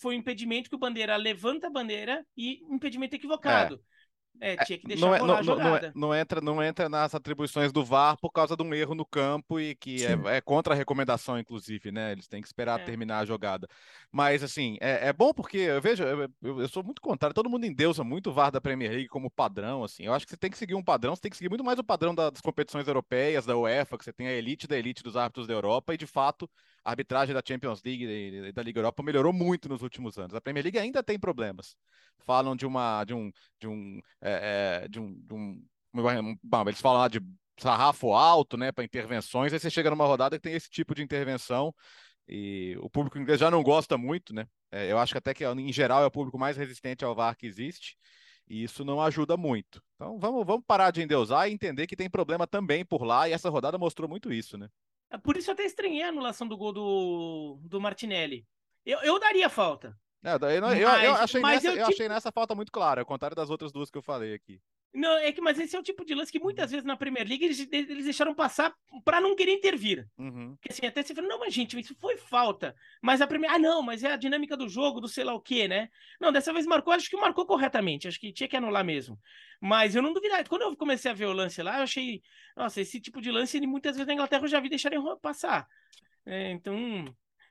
foi um impedimento que o Bandeira levanta a bandeira e impedimento equivocado. É. É, tinha que deixar não, é, não, a não, não, jogada. é- não entra, não entra nas atribuições do VAR por causa de um erro no campo e que é, é contra a recomendação, inclusive, né? Eles têm que esperar É. terminar a jogada. Mas, assim, é, é bom porque eu vejo, eu, eu- sou muito contrário, todo mundo endeusa muito o VAR da Premier League como padrão, assim. Eu acho que você tem que seguir um padrão, você tem que seguir muito mais o padrão da- das competições europeias, da UEFA, que você tem a elite da elite dos árbitros da Europa, e de fato a arbitragem da Champions League e da Liga Europa melhorou muito nos últimos anos. A Premier League ainda tem problemas. Falam de uma de um de um é, é, de um, de um bom, eles falam lá de sarrafo alto, né, para intervenções. Aí você chega numa rodada que tem esse tipo de intervenção e o público inglês já não gosta muito, né? É, eu acho que até que em geral é o público mais resistente ao VAR que existe. E isso não ajuda muito. Então vamos, vamos parar de endeusar e entender que tem problema também por lá, e essa rodada mostrou muito isso, né? É Por isso eu até estranhei a anulação do gol do, do Martinelli. Eu, eu daria falta. É, eu, eu Mas- achei mas nessa, eu, eu achei nessa falta muito clara, ao contrário das outras duas que eu falei aqui. Não, é que, mas esse é o tipo de lance que muitas vezes na Premier League eles, eles deixaram passar pra não querer intervir. Uhum. Porque assim, até você fala, não, mas gente, isso foi falta. Mas a Premier. Ah, não, mas é a dinâmica do jogo, do sei lá o quê, né? Não, dessa vez marcou, acho que marcou corretamente. Acho que tinha que anular mesmo. Mas eu não duvidava. Quando eu comecei a ver o lance lá, eu achei. Nossa, esse tipo de lance, ele, muitas vezes na Inglaterra eu já vi deixarem passar. É, então.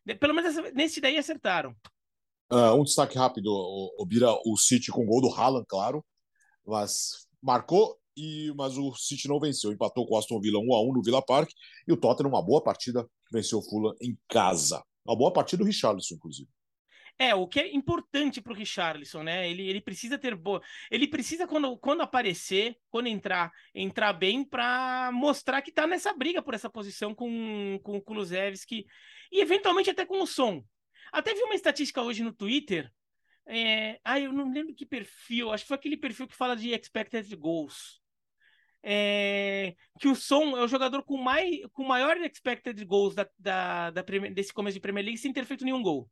de- Pelo menos essa- nesse daí acertaram. Ah, um destaque rápido, o, o Bira, o City com gol do Haaland, claro, mas marcou e mas o City não venceu, empatou com o Aston Villa 1 a 1 no Villa Park e o Tottenham uma boa partida venceu o Fulham em casa. Uma boa partida do Richarlison, inclusive. É, o que é importante pro Richarlison, né? Ele, ele precisa ter boa. Ele precisa, quando, quando aparecer, quando entrar, entrar bem para mostrar que tá nessa briga por essa posição com, com o Kulusevski e eventualmente até com o Som. Até vi uma estatística hoje no Twitter. É... Ah, eu não lembro que perfil, acho que foi aquele perfil que fala de expected goals. É... Que o Som é o jogador com, mais, com maior expected goals da, da, da desse começo de Premier League sem ter feito nenhum gol.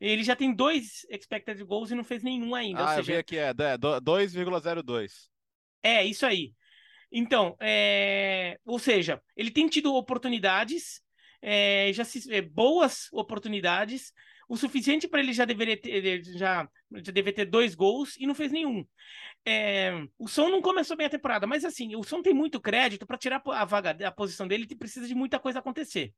Ele já tem dois expected goals e não fez nenhum ainda. Ah, ou eu seja, vi aqui, é é, do- 2,02. é isso aí. Então, é, ou seja, ele tem tido oportunidades, é, já se- é, boas oportunidades, o suficiente para ele já deveria ter, já, já deveria ter dois gols e não fez nenhum. É, o Som não começou bem a temporada, mas assim, o Som tem muito crédito para tirar a vaga, a posição dele, que precisa de muita coisa acontecer.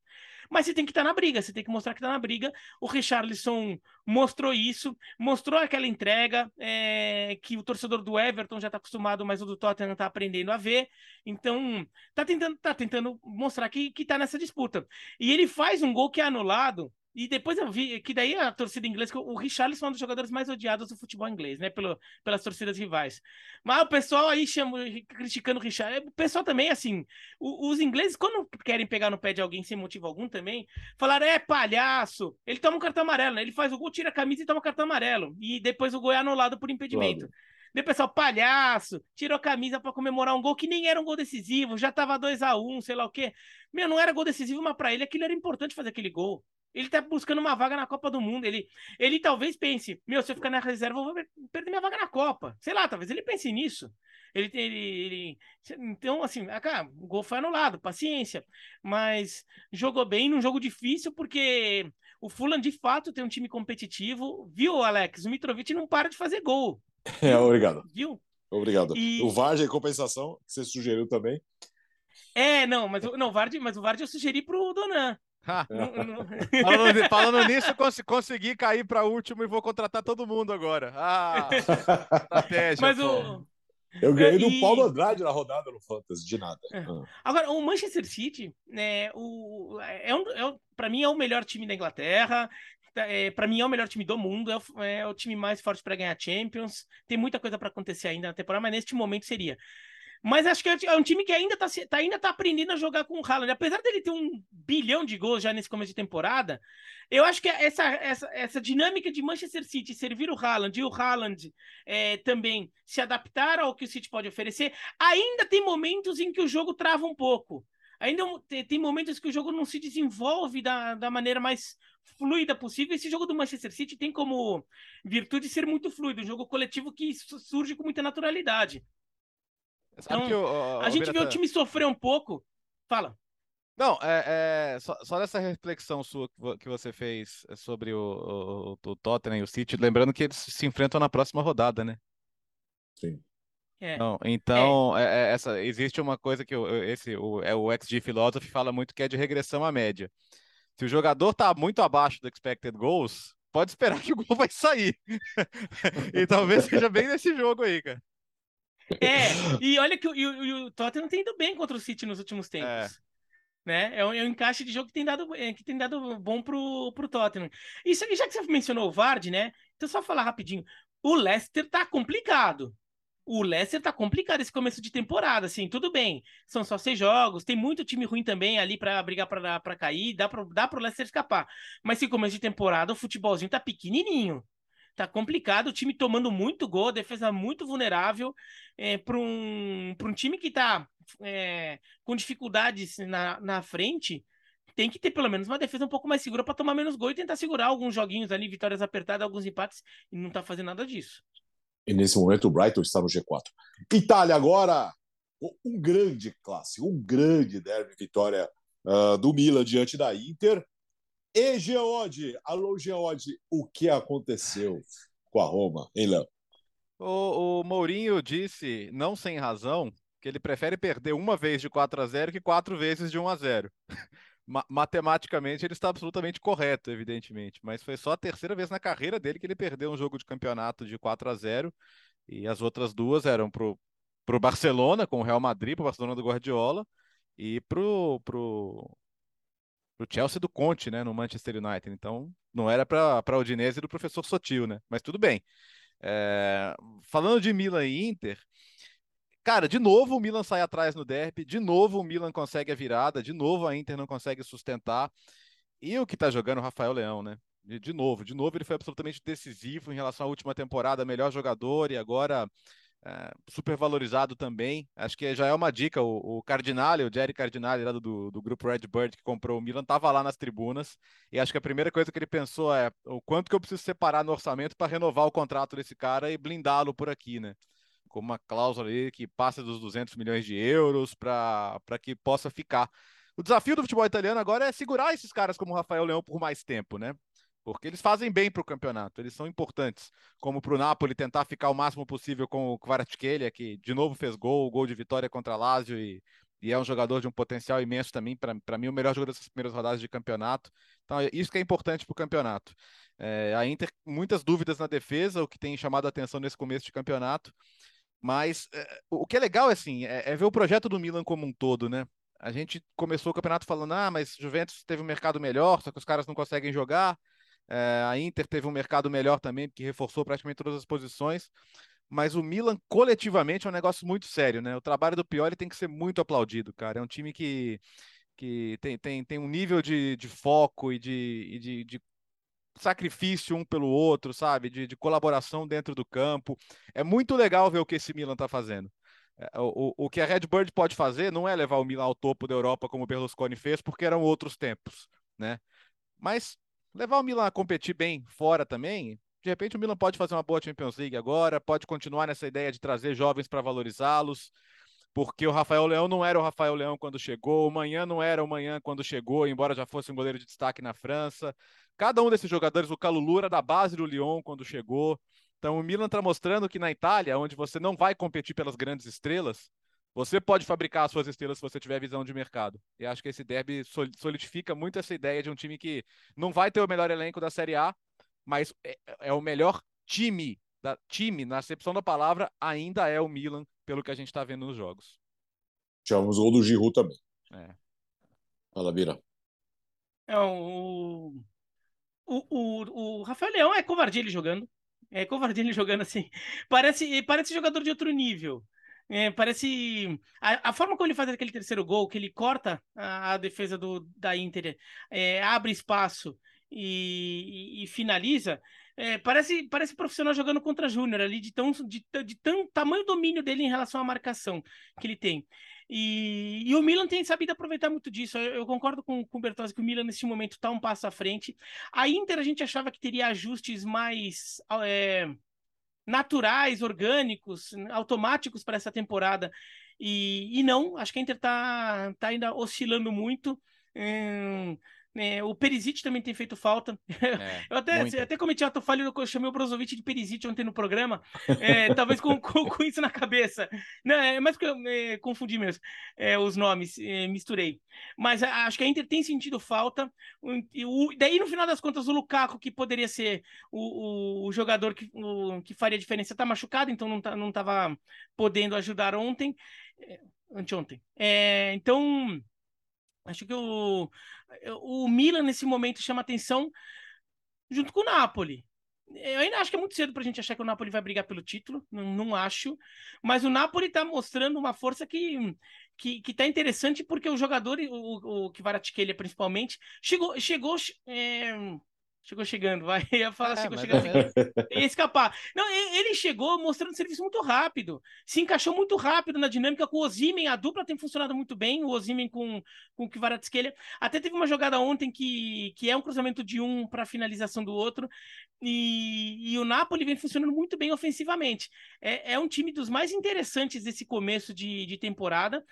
Mas você tem que estar na briga, você tem que mostrar que está na briga. O Richarlison mostrou isso, mostrou aquela entrega é, que o torcedor do Everton já está acostumado, mas o do Tottenham está aprendendo a ver. Então, tá tentando, tá tentando mostrar que, que tá nessa disputa. E ele faz um gol que é anulado. E depois eu vi que daí a torcida inglesa, o Richarlison é um dos jogadores mais odiados do futebol inglês, né? Pelo, pelas torcidas rivais. Mas o pessoal aí chama, criticando o Richarlison. O pessoal também, assim, o- os ingleses, quando querem pegar no pé de alguém sem motivo algum também, falaram, é palhaço, ele toma um cartão amarelo, né? Ele faz o gol, tira a camisa e toma um cartão amarelo. E depois o gol é anulado por impedimento. Daí o pessoal, palhaço, tirou a camisa pra comemorar um gol que nem era um gol decisivo, já tava 2 a 1 sei lá o quê. Meu, não era gol decisivo, mas pra ele aquilo era importante fazer aquele gol. Ele tá buscando uma vaga na Copa do Mundo. Ele, ele talvez pense, meu, se eu ficar na reserva, eu vou per- perder minha vaga na Copa. Sei lá, talvez ele pense nisso. Ele, ele, ele- então, assim, ah, cara, o gol foi anulado, paciência. Mas jogou bem num jogo difícil, porque o Fulham, de fato, tem um time competitivo. Viu, Alex? O Mitrovic não para de fazer gol. É, obrigado. Viu? Obrigado. E- O Vargem em compensação, que você sugeriu também. É, não, mas, não, o Vardy, mas o Vardy eu sugeri pro Donan. Não- não- falando, ni- falando nisso, cons consegui cair para último e vou contratar todo mundo agora. Ah, estratégia. mas pô. o. Eu ganhei do E- Paulo Andrade na rodada no Fantasy, de nada. É. Ah. Agora, o Manchester City, né, o, é um, é um, para mim, é o melhor time da Inglaterra. É, para mim, é o melhor time do mundo. É o, é o time mais forte para ganhar Champions. Tem muita coisa para acontecer ainda na temporada, mas neste momento seria. Mas acho que é é um time que ainda tá, se- tá- ainda tá aprendendo a jogar com o Haaland. Apesar dele ter um bilhão de gols já nesse começo de temporada, eu acho que essa, essa, essa dinâmica de Manchester City servir o Haaland e o Haaland é, também se adaptar ao que o City pode oferecer, ainda tem momentos em que o jogo trava um pouco. Ainda te- tem momentos que o jogo não se desenvolve da, da maneira mais fluida possível. Esse jogo do Manchester City tem como virtude ser muito fluido, um jogo coletivo que su- surge com muita naturalidade. Sabe então, que o- o- A gente vê o Biratan- time sofrer um pouco. Fala. Não, é, é, só, só nessa reflexão sua que vo- que você fez sobre o, o, o Tottenham e o City, lembrando que eles se enfrentam na próxima rodada, né? Sim. É. Não, então, é. É, é essa, existe uma coisa que o, esse, o, é o XG Philosophy fala muito que é de regressão à média. Se o jogador está muito abaixo do expected goals, pode esperar que o gol vai sair. e talvez seja bem nesse jogo aí, cara. É, e olha que o, o, o Tottenham tem ido bem contra o City nos últimos tempos. É. Né? É, um, é um encaixe de jogo que tem dado, é, que tem dado bom pro, pro Tottenham. E já que você mencionou o Vard, né? Então, só falar rapidinho. O Leicester tá complicado. O Leicester tá complicado esse começo de temporada, assim, tudo bem. São só seis jogos, tem muito time ruim também ali para brigar para cair, dá pro, dá pro Leicester escapar. Mas esse começo de temporada, o futebolzinho tá pequenininho. Tá complicado, o time tomando muito gol, defesa muito vulnerável. É, para um, um time que tá é, com dificuldades na, na frente, tem que ter pelo menos uma defesa um pouco mais segura para tomar menos gol e tentar segurar alguns joguinhos ali, vitórias apertadas, alguns empates, e não tá fazendo nada disso. E nesse momento o Brighton está no G4. Itália agora, um grande clássico, um grande derby, vitória uh, do Milan diante da Inter. E Geode, alô Geode, o que aconteceu com a Roma, hein, Léo? O, o Mourinho disse, não sem razão, que ele prefere perder uma vez de 4 a 0 que quatro vezes de 1 a 0 matematicamente ele está absolutamente correto, evidentemente, mas foi só a terceira vez na carreira dele que ele perdeu um jogo de campeonato de 4 a 0 e as outras duas eram pro pro Barcelona com o Real Madrid, pro Barcelona do Guardiola e pro pro pro Chelsea do Conte, né, no Manchester United. Então, não era para para Udinese do professor Sotil, né? Mas tudo bem. É, falando de Milan e Inter, Cara, de novo o Milan sai atrás no derby, de novo o Milan consegue a virada, de novo a Inter não consegue sustentar. E o que tá jogando o Rafael Leão, né? De novo, de novo ele foi absolutamente decisivo em relação à última temporada, melhor jogador e agora super valorizado também. Acho que já é uma dica. O, o Cardinale, o Jerry Cardinale, lá do, do grupo Redbird, que comprou o Milan, estava lá nas tribunas. E acho que a primeira coisa que ele pensou é o quanto que eu preciso separar no orçamento para renovar o contrato desse cara e blindá-lo por aqui, né? com uma cláusula ali que passa dos 200 milhões de euros para que possa ficar. O desafio do futebol italiano agora é segurar esses caras como o Rafael Leão por mais tempo, né? Porque eles fazem bem para o campeonato, eles são importantes. Como para o Napoli tentar ficar o máximo possível com o Kvaratskhelia, que de novo fez gol, gol de vitória contra Lazio e, e é um jogador de um potencial imenso também. Para mim, o melhor jogador dessas primeiras rodadas de campeonato. Então, é isso que é importante para o campeonato. É, a Inter, muitas dúvidas na defesa, o que tem chamado a atenção nesse começo de campeonato. Mas é, o que é legal assim, é, é, ver o projeto do Milan como um todo, né? A gente começou o campeonato falando, ah, mas Juventus teve um mercado melhor, só que os caras não conseguem jogar. É, a Inter teve um mercado melhor também, que reforçou praticamente todas as posições. Mas o Milan, coletivamente, é um negócio muito sério, né? O trabalho do Pioli tem que ser muito aplaudido, cara. É um time que, que tem, tem, tem um nível de, de foco e de, e de, de sacrifício um pelo outro, sabe? De, de, colaboração dentro do campo. É muito legal ver o que esse Milan está fazendo. É, o, o, que a Redbird pode fazer não é levar o Milan ao topo da Europa como o Berlusconi fez, porque eram outros tempos, né? Mas levar o Milan a competir bem fora também, de repente o Milan pode fazer uma boa Champions League agora, pode continuar nessa ideia de trazer jovens para valorizá-los, porque o Rafael Leão não era o Rafael Leão quando chegou, o Manhã não era o Manhã quando chegou, embora já fosse um goleiro de destaque na França. Cada um desses jogadores, o Calulu era da base do Lyon quando chegou. Então o Milan está mostrando que na Itália, onde você não vai competir pelas grandes estrelas, você pode fabricar as suas estrelas se você tiver visão de mercado. E acho que esse derby solidifica muito essa ideia de um time que não vai ter o melhor elenco da Série A, mas é, é o melhor time, da, time, na acepção da palavra, ainda é o Milan, pelo que a gente está vendo nos jogos. Tivemos o do Giroud também. É. Fala, Bira. É, o, o, o, o Rafael Leão é covardia ele jogando. É covardia ele jogando assim. Parece, parece jogador de outro nível. É, parece. A, a, forma como ele faz aquele terceiro gol, que ele corta a, a defesa do, da Inter, é, abre espaço e, e, e finaliza. É, parece, parece profissional jogando contra Júnior ali, de tão, de, de tão tamanho domínio dele em relação à marcação que ele tem. E, e, o Milan tem sabido aproveitar muito disso. Eu, eu concordo com, com o Bertozzi que o Milan, nesse momento, está um passo à frente. A Inter, a gente achava que teria ajustes mais é, naturais, orgânicos, automáticos para essa temporada. E, e, não, acho que a Inter está tá ainda oscilando muito. Hum, É, o Perisic também tem feito falta. É, eu até, até cometi ato falho, eu chamei o Brozovic de Perisic ontem no programa, é, talvez com, com, com, isso na cabeça. Não, é mais que eu é, confundi mesmo é, os nomes, é, misturei. Mas acho que a Inter tem sentido falta. O, o, daí, no final das contas, o Lukaku, que poderia ser o, o jogador que, o, que faria diferença, está machucado, então não, tá, não tava podendo ajudar ontem, anteontem. então Acho que o, o Milan, nesse momento, chama atenção junto com o Napoli. Eu ainda acho que é muito cedo para a gente achar que o Napoli vai brigar pelo título, não, não acho. Mas o Napoli está mostrando uma força que, que, que tá interessante porque o jogador, o, o Kvaratskhelia principalmente, chegou, chegou é, Chegou chegando, vai. Ia falar, é, chegou chegando. É. Ia escapar. Não, ele chegou mostrando serviço muito rápido. Se encaixou muito rápido na dinâmica com o Ozimen. A dupla tem funcionado muito bem. O Ozimen com, com o Kvaratskhelia. Até teve uma jogada ontem que, que é um cruzamento de um para finalização do outro. E, e, o Napoli vem funcionando muito bem ofensivamente. É, é um time dos mais interessantes desse começo de, de temporada.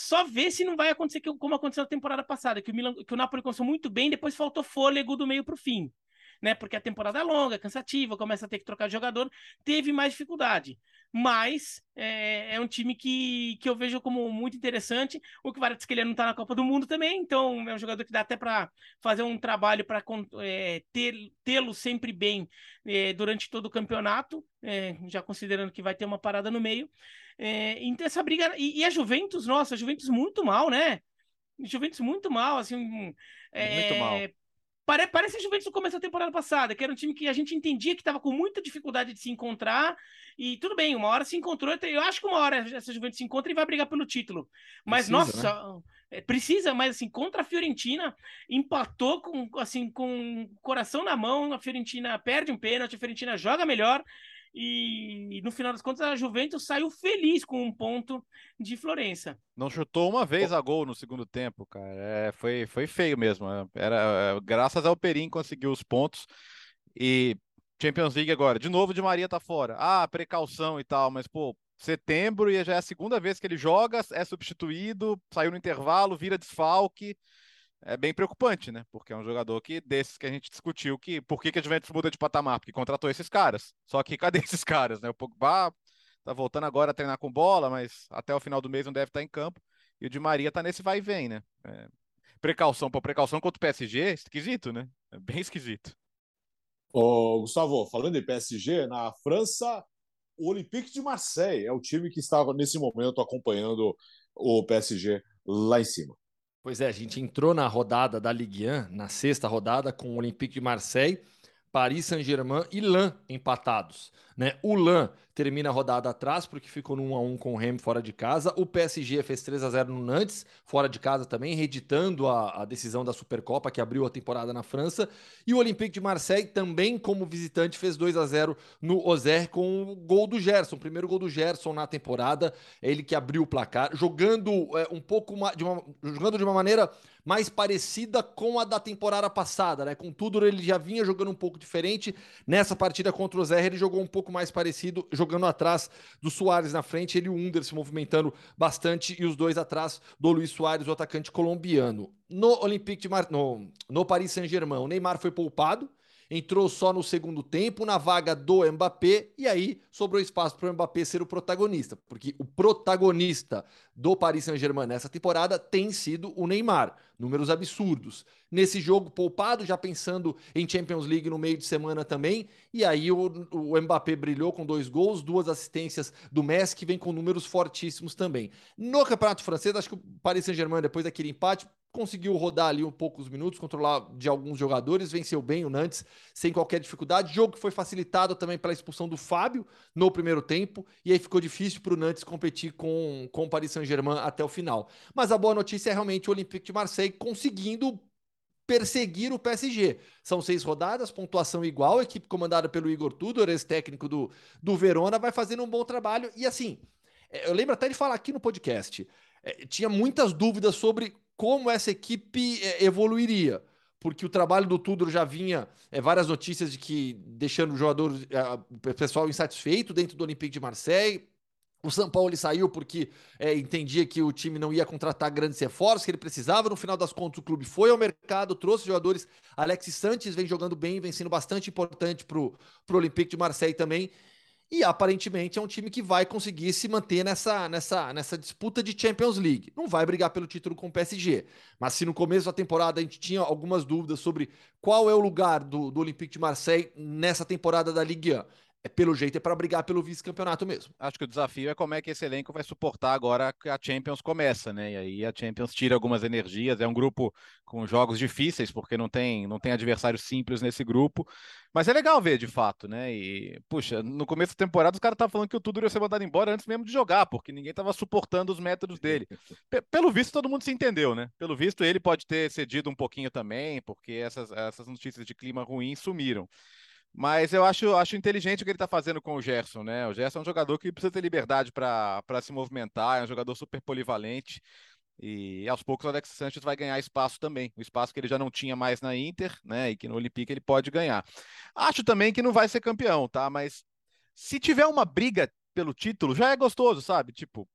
Só ver se não vai acontecer como aconteceu na temporada passada, que o, Milan, que o Napoli começou muito bem, depois faltou fôlego do meio para o fim. Né, porque a temporada é longa, cansativa, começa a ter que trocar de jogador, teve mais dificuldade. Mas é, é um time que, que eu vejo como muito interessante. O que dizer que ele não está na Copa do Mundo também, então é um jogador que dá até para fazer um trabalho para é, tê-lo sempre bem é, durante todo o campeonato, é, já considerando que vai ter uma parada no meio. É, então essa briga. E, e, a Juventus, nossa, a Juventus muito mal, né? Juventus muito mal, assim. É, muito mal. Pare, parece a Juventus no começo da temporada passada, que era um time que a gente entendia que estava com muita dificuldade de se encontrar. E tudo bem, uma hora se encontrou. Eu acho que uma hora essa Juventus se encontra e vai brigar pelo título. Mas, precisa, nossa, né? É, precisa, mas assim, contra a Fiorentina, empatou com, assim, com o coração na mão. A Fiorentina perde um pênalti, a Fiorentina joga melhor. E, no final das contas, a Juventus saiu feliz com um ponto de Florença. Não chutou uma vez a gol no segundo tempo, cara. É, foi, foi feio mesmo. É, era, é, graças ao Perim conseguiu os pontos. E Champions League agora, de novo, de Maria tá fora. Ah, precaução e tal, mas pô, setembro e já é a segunda vez que ele joga, é substituído, saiu no intervalo, vira desfalque é bem preocupante, né? Porque é um jogador que desses que a gente discutiu que por que, que a Juventus muda de patamar? Porque contratou esses caras. Só que cadê esses caras, né? O Pogba tá voltando agora a treinar com bola, mas até o final do mês não deve estar em campo. E o Di Maria tá nesse vai e vem, né? É... Precaução por precaução contra o PSG, esquisito, né? É bem esquisito. Ô, Gustavo, falando em PSG, na França, o Olympique de Marseille é o time que estava nesse momento acompanhando o PSG lá em cima. Pois é, a gente entrou na rodada da Ligue 1, na sexta rodada, com o Olympique de Marseille, Paris Saint-Germain e Lan empatados. Né? O Lan termina a rodada atrás porque ficou no 1 a 1 com o Rem fora de casa. O PSG fez 3 a 0 no Nantes, fora de casa também, reeditando a, a decisão da Supercopa que abriu a temporada na França. E o Olympique de Marseille também como visitante fez 2 a 0 no Ozer com o gol do Gerson, primeiro gol do Gerson na temporada, é ele que abriu o placar, jogando é, um pouco de uma, jogando de uma maneira mais parecida com a da temporada passada, né? Com tudo ele já vinha jogando um pouco diferente. Nessa partida contra o Zé, ele jogou um pouco mais parecido, jogando atrás do Soares na frente, ele e o Under se movimentando bastante e os dois atrás do Luiz Soares, o atacante colombiano. No Olympique de Mar... no, no Paris Saint-Germain, o Neymar foi poupado, entrou só no segundo tempo, na vaga do Mbappé, e aí sobrou espaço para o Mbappé ser o protagonista, porque o protagonista do Paris Saint-Germain nessa temporada tem sido o Neymar. Números absurdos. Nesse jogo poupado, já pensando em Champions League no meio de semana também, e aí o, o Mbappé brilhou com dois gols, duas assistências do Messi, que vem com números fortíssimos também. No Campeonato Francês, acho que o Paris Saint-Germain, depois daquele empate, conseguiu rodar ali um poucos minutos, controlar de alguns jogadores, venceu bem o Nantes sem qualquer dificuldade. Jogo que foi facilitado também pela expulsão do Fábio no primeiro tempo, e aí ficou difícil para o Nantes competir com, com o Paris Saint-Germain até o final. Mas a boa notícia é realmente o Olympique de Marseille conseguindo perseguir o PSG. São seis rodadas, pontuação igual, equipe comandada pelo Igor Tudor, ex-técnico do, do Verona, vai fazendo um bom trabalho. E assim, eu lembro até de falar aqui no podcast, é, tinha muitas dúvidas sobre como essa equipe é, evoluiria. Porque o trabalho do Tudor já vinha é, várias notícias de que deixando o jogador, é, o pessoal insatisfeito dentro do Olympique de Marseille, O São Paulo saiu porque é, entendia que o time não ia contratar grandes reforços, que ele precisava. No final das contas, o clube foi ao mercado, trouxe jogadores. Alexis Santos vem jogando bem, vem sendo bastante importante para o Olympique de Marseille também. E aparentemente é um time que vai conseguir se manter nessa, nessa, nessa disputa de Champions League. Não vai brigar pelo título com o PSG. Mas se no começo da temporada a gente tinha algumas dúvidas sobre qual é o lugar do, do Olympique de Marseille nessa temporada da Ligue 1 é, pelo jeito é para brigar pelo vice-campeonato mesmo. Acho que o desafio é como é que esse elenco vai suportar agora que a Champions começa, né? E aí a Champions tira algumas energias, é um grupo com jogos difíceis, porque não tem, não tem adversários simples nesse grupo, mas é legal ver de fato, né? E, puxa, no começo da temporada os caras estavam falando que o Tudor ia ser mandado embora antes mesmo de jogar, porque ninguém estava suportando os métodos dele. P pelo visto, todo mundo se entendeu, né? Pelo visto, ele pode ter cedido um pouquinho também, porque essas, essas notícias de clima ruim sumiram. Mas eu acho, acho inteligente o que ele está fazendo com o Gerson, né? O Gerson é um jogador que precisa ter liberdade para se movimentar, é um jogador super polivalente. E aos poucos o Alex Sanches vai ganhar espaço também, o espaço que ele já não tinha mais na Inter, né? E que no Olympique ele pode ganhar. Acho também que não vai ser campeão, tá? Mas se tiver uma briga pelo título, já é gostoso, sabe? Tipo,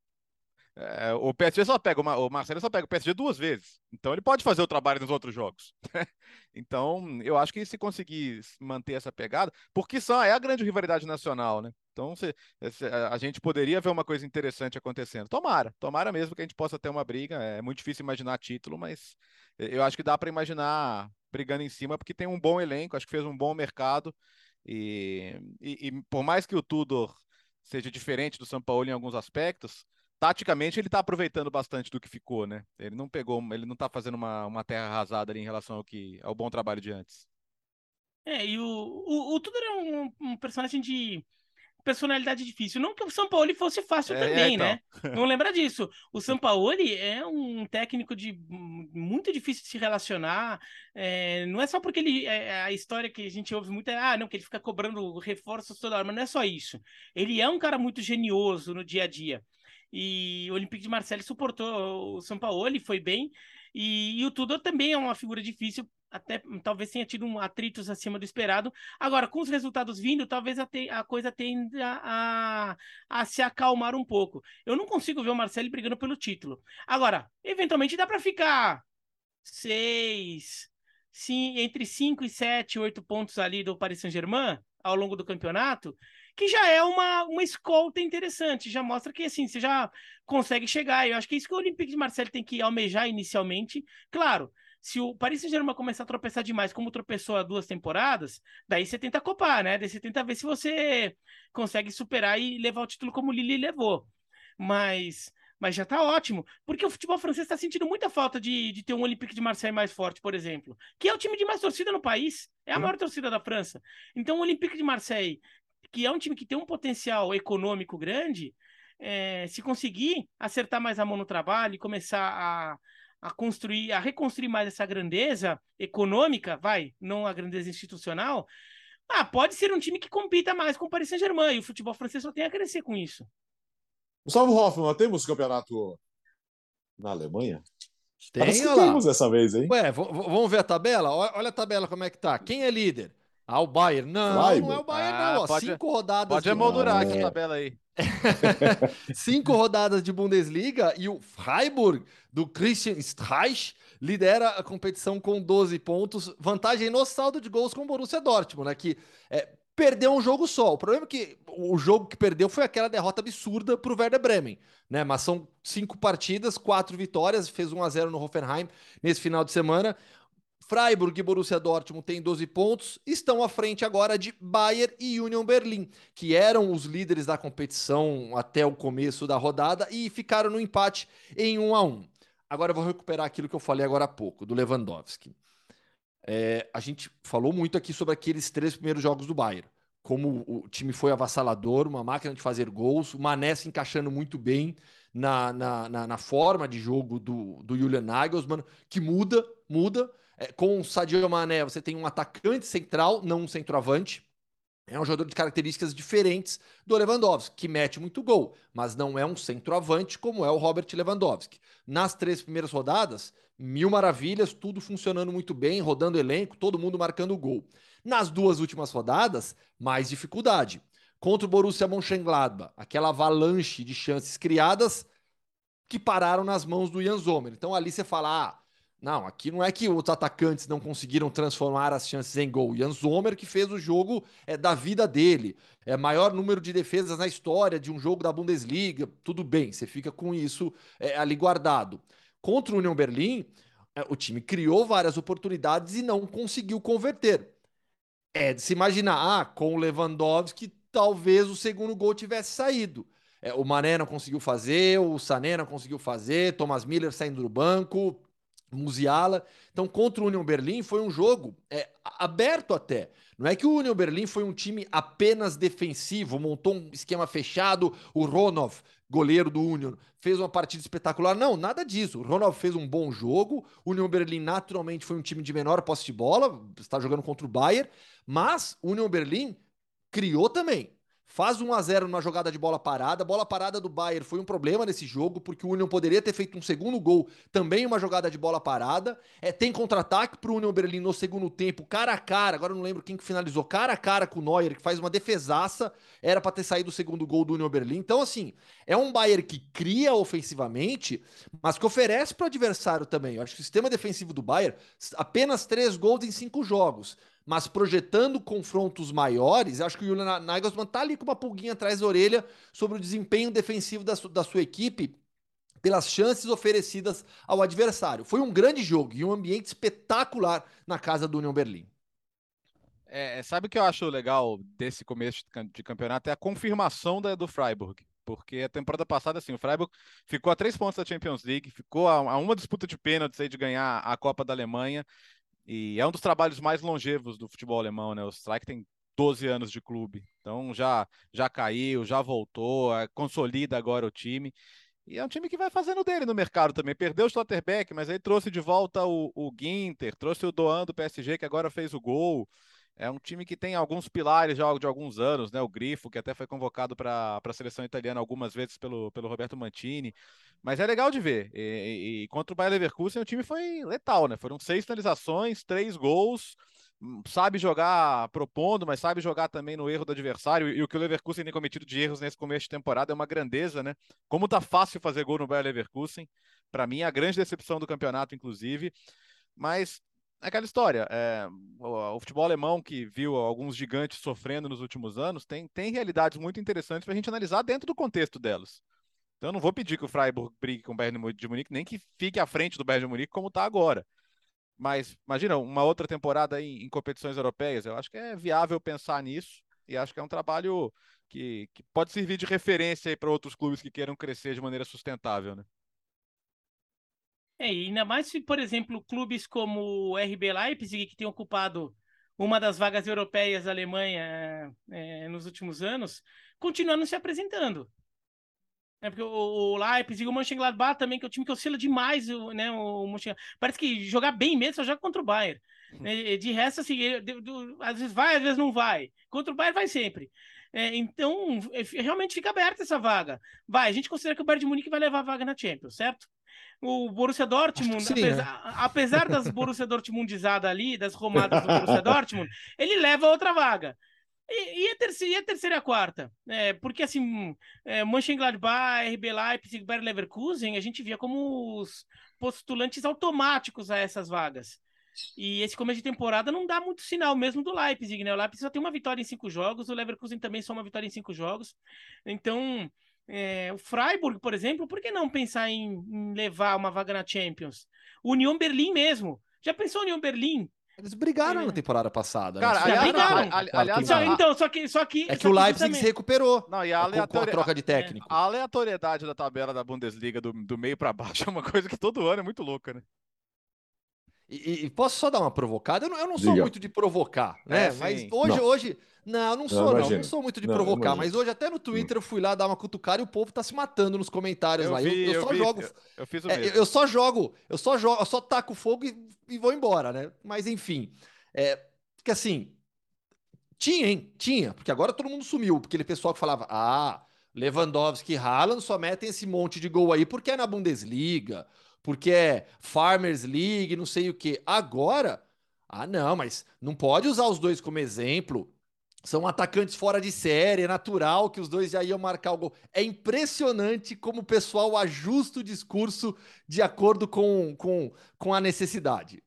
é, o PSG só pega, o Marcelo só pega o PSG duas vezes. Então ele pode fazer o trabalho nos outros jogos. então, eu acho que se conseguir manter essa pegada, porque são, é a grande rivalidade nacional, né? Então, se, se, a gente poderia ver uma coisa interessante acontecendo. Tomara, tomara mesmo que a gente possa ter uma briga. É muito difícil imaginar título, mas eu acho que dá para imaginar brigando em cima, porque tem um bom elenco, acho que fez um bom mercado. E, e, e por mais que o Tudor seja diferente do São Paulo em alguns aspectos, taticamente ele está aproveitando bastante do que ficou, né? Ele não pegou, ele não está fazendo uma, uma terra arrasada ali em relação ao que ao bom trabalho de antes. É, e o, o, o Tudor é um, um, personagem de personalidade difícil. Não que o São Paulo fosse fácil é, também, então. né? Não lembra disso. O São Paulo é um técnico de muito difícil de se relacionar. É, não é só porque ele é, a história que a gente ouve muito é ah, não, que ele fica cobrando reforços toda hora, mas não é só isso. Ele é um cara muito genioso no dia a dia. E o Olympique de Marseille suportou o São Paulo, ele foi bem. E, e o Tudor também é uma figura difícil, até talvez tenha tido um atritos acima do esperado. Agora, com os resultados vindo, talvez a, te, a coisa tenda a, a, se acalmar um pouco. Eu não consigo ver o Marcelo brigando pelo título. Agora, eventualmente dá para ficar seis, sim, entre cinco e sete, oito pontos ali do Paris Saint-Germain ao longo do campeonato que já é uma, uma escolta interessante, já mostra que assim, você já consegue chegar. Eu acho que é isso que o Olympique de Marseille tem que almejar inicialmente. Claro, se o Paris Saint-Germain começar a tropeçar demais, como tropeçou há duas temporadas, daí você tenta copar, né? Daí você tenta ver se você consegue superar e levar o título como o Lille levou. Mas mas já tá ótimo, porque o futebol francês está sentindo muita falta de, de ter um Olympique de Marseille mais forte, por exemplo, que é o time de mais torcida no país, é a maior torcida da França. Então, o Olympique de Marseille que é um time que tem um potencial econômico grande, é, se conseguir acertar mais a mão no trabalho e começar a, a construir, a reconstruir mais essa grandeza econômica, vai, não a grandeza institucional, ah, pode ser um time que compita mais com o Paris Saint-Germain, e o futebol francês só tem a crescer com isso. Gustavo Hoffmann, temos campeonato na Alemanha? Tem, Parece que temos dessa vez, hein? Ué, vamos ver a tabela? Olha a tabela como é que tá. Quem é líder? Ah, o Bayern. Não, não é o Bayern, ah, não. Pode, Cinco rodadas. Pode emoldurar aqui a tabela aí. Cinco rodadas de Bundesliga e o Freiburg, do Christian Streich, lidera a competição com 12 pontos. Vantagem no saldo de gols com o Borussia Dortmund, né? Que é, perdeu um jogo só. O problema é que o jogo que perdeu foi aquela derrota absurda para o Werder Bremen, né? Mas são cinco partidas, quatro vitórias, fez 1 a 0 no Hoffenheim nesse final de semana. Freiburg e Borussia Dortmund têm 12 pontos, estão à frente agora de Bayern e Union Berlin, que eram os líderes da competição até o começo da rodada e ficaram no empate em 1 a 1. Agora eu vou recuperar aquilo que eu falei agora há pouco, do Lewandowski. É, a gente falou muito aqui sobre aqueles três primeiros jogos do Bayern. Como o time foi avassalador, uma máquina de fazer gols, o Mané se encaixando muito bem na, na, na, na forma de jogo do, do Julian Nagelsmann, que muda, muda. É, com o Sadio Mané, você tem um atacante central, não um centroavante. É um jogador de características diferentes do Lewandowski, que mete muito gol, mas não é um centroavante como é o Robert Lewandowski. Nas três primeiras rodadas, mil maravilhas, tudo funcionando muito bem, rodando elenco, todo mundo marcando gol. Nas duas últimas rodadas, mais dificuldade. contra o Borussia Mönchengladbach, aquela avalanche de chances criadas que pararam nas mãos do Jan Zomer. Então ali você fala, ah, não, aqui não é que os atacantes não conseguiram transformar as chances em gol. Jan Zomer que fez o jogo é, da vida dele. É maior número de defesas na história de um jogo da Bundesliga. Tudo bem, você fica com isso é, ali guardado. Contra o Union Berlim, é, o time criou várias oportunidades e não conseguiu converter. É de se imaginar, ah, com o Lewandowski, talvez o segundo gol tivesse saído. É, o Mané não conseguiu fazer, o Sané não conseguiu fazer, Thomas Miller saindo do banco, Musiala. Então, contra o Union Berlim foi um jogo é, aberto até. Não é que o Union Berlim foi um time apenas defensivo, montou um esquema fechado, o Ronov, goleiro do Union, fez uma partida espetacular. Não, nada disso. O Ronov fez um bom jogo. O Union Berlim naturalmente foi um time de menor posse de bola, está jogando contra o Bayern, mas o Union Berlim criou também. Faz 1 a 0 numa jogada de bola parada. Bola parada do Bayern foi um problema nesse jogo, porque o Union poderia ter feito um segundo gol, também uma jogada de bola parada. É, tem contra-ataque para o Union Berlim no segundo tempo, cara a cara. Agora eu não lembro quem que finalizou, cara a cara com o Neuer, que faz uma defesaça. Era para ter saído o segundo gol do Union Berlim. Então, assim, é um Bayern que cria ofensivamente, mas que oferece para o adversário também. Eu acho que o sistema defensivo do Bayern, apenas três gols em cinco jogos mas projetando confrontos maiores, acho que o Julian Nagelsmann tá ali com uma pulguinha atrás da orelha sobre o desempenho defensivo da, su da sua equipe pelas chances oferecidas ao adversário. Foi um grande jogo e um ambiente espetacular na casa do União Berlim. É, sabe o que eu acho legal desse começo de campeonato? É a confirmação da, do Freiburg. Porque a temporada passada, assim, o Freiburg ficou a três pontos da Champions League, ficou a, a uma disputa de pênaltis aí de ganhar a Copa da Alemanha, e é um dos trabalhos mais longevos do futebol alemão, né? O Strike tem 12 anos de clube, então já já caiu, já voltou, é, consolida agora o time. E é um time que vai fazendo dele no mercado também. Perdeu o Stotterbeck, mas aí trouxe de volta o, o Ginter, trouxe o Doan do PSG, que agora fez o gol. É um time que tem alguns pilares já de alguns anos, né? O Grifo, que até foi convocado para a seleção italiana algumas vezes pelo, pelo Roberto Mantini. Mas é legal de ver. E, e, e contra o Bayer Leverkusen, o time foi letal, né? Foram seis finalizações, três gols. Hum, sabe jogar propondo, mas sabe jogar também no erro do adversário. E o que o Leverkusen tem cometido de erros nesse começo de temporada é uma grandeza, né? Como tá fácil fazer gol no Bayer Leverkusen. Para mim, a grande decepção do campeonato, inclusive. Mas aquela história. É, o, o, futebol alemão que viu alguns gigantes sofrendo nos últimos anos tem, tem realidades muito interessantes para a gente analisar dentro do contexto delas. Então eu não vou pedir que o Freiburg brigue com o Bayern de Munique, nem que fique à frente do Bayern de Munique como está agora. Mas imagina uma outra temporada em, em, competições europeias. Eu acho que é viável pensar nisso e acho que é um trabalho que, que pode servir de referência para outros clubes que queiram crescer de maneira sustentável, né? É, e ainda mais se, por exemplo, clubes como o RB Leipzig, que tem ocupado uma das vagas europeias da Alemanha é, nos últimos anos, continuando se apresentando. É porque o, o Leipzig e o Mönchengladbach também, que é o time que oscila demais, né? O Parece que jogar bem mesmo só joga contra o Bayern. Né, de resto, assim, às vezes vai, às vezes não vai. Contra o Bayern vai sempre. É, então, é, realmente fica aberta essa vaga. Vai, a gente considera que o Bayern de Munique vai levar a vaga na Champions, certo? O Borussia Dortmund, sim, apesar, né? apesar das Borussia Dortmundizadas ali, das romadas do Borussia Dortmund, ele leva outra vaga. E, e, a terceira, e a terceira e a quarta? É, porque, assim, é, Mönchengladbach, RB Leipzig, Bayer Leverkusen, a gente via como os postulantes automáticos a essas vagas. E esse começo de temporada não dá muito sinal mesmo do Leipzig, né? O Leipzig só tem uma vitória em cinco jogos, o Leverkusen também só uma vitória em cinco jogos. Então, é, o Freiburg, por exemplo, por que não pensar em, em, levar uma vaga na Champions? O União Berlim mesmo. Já pensou União Berlim? Eles brigaram é. na temporada passada. Né? Cara, né? aliás, brigaram. aliás, só, então, só que, só que. É que o Leipzig se recuperou. Não, e a, aleatori... a troca de técnico. A aleatoriedade da tabela da Bundesliga do, do meio para baixo é uma coisa que todo ano é muito louca, né? E, e, posso só dar uma provocada? Eu não, eu não sou muito de provocar, né? É, mas hoje, não. hoje. Não, não sou, não. Não, não sou muito de não, provocar. Mas hoje, até no Twitter, eu fui lá dar uma cutucada e o povo tá se matando nos comentários eu lá. Vi, eu, eu, só vi, jogo. Eu, eu, fiz o é, mesmo. eu só jogo, eu só jogo, eu só taco fogo e, e vou embora, né? Mas enfim. É, que assim. Tinha, hein? Tinha, porque agora todo mundo sumiu. Porque aquele pessoal que falava, ah, Lewandowski e Haaland só metem esse monte de gol aí porque é na Bundesliga porque é Farmers League, não sei o que. Agora, ah, não, mas não pode usar os dois como exemplo. São atacantes fora de série, é natural que os dois já iam marcar o gol. É impressionante como o pessoal ajusta o discurso de acordo com, com, com a necessidade.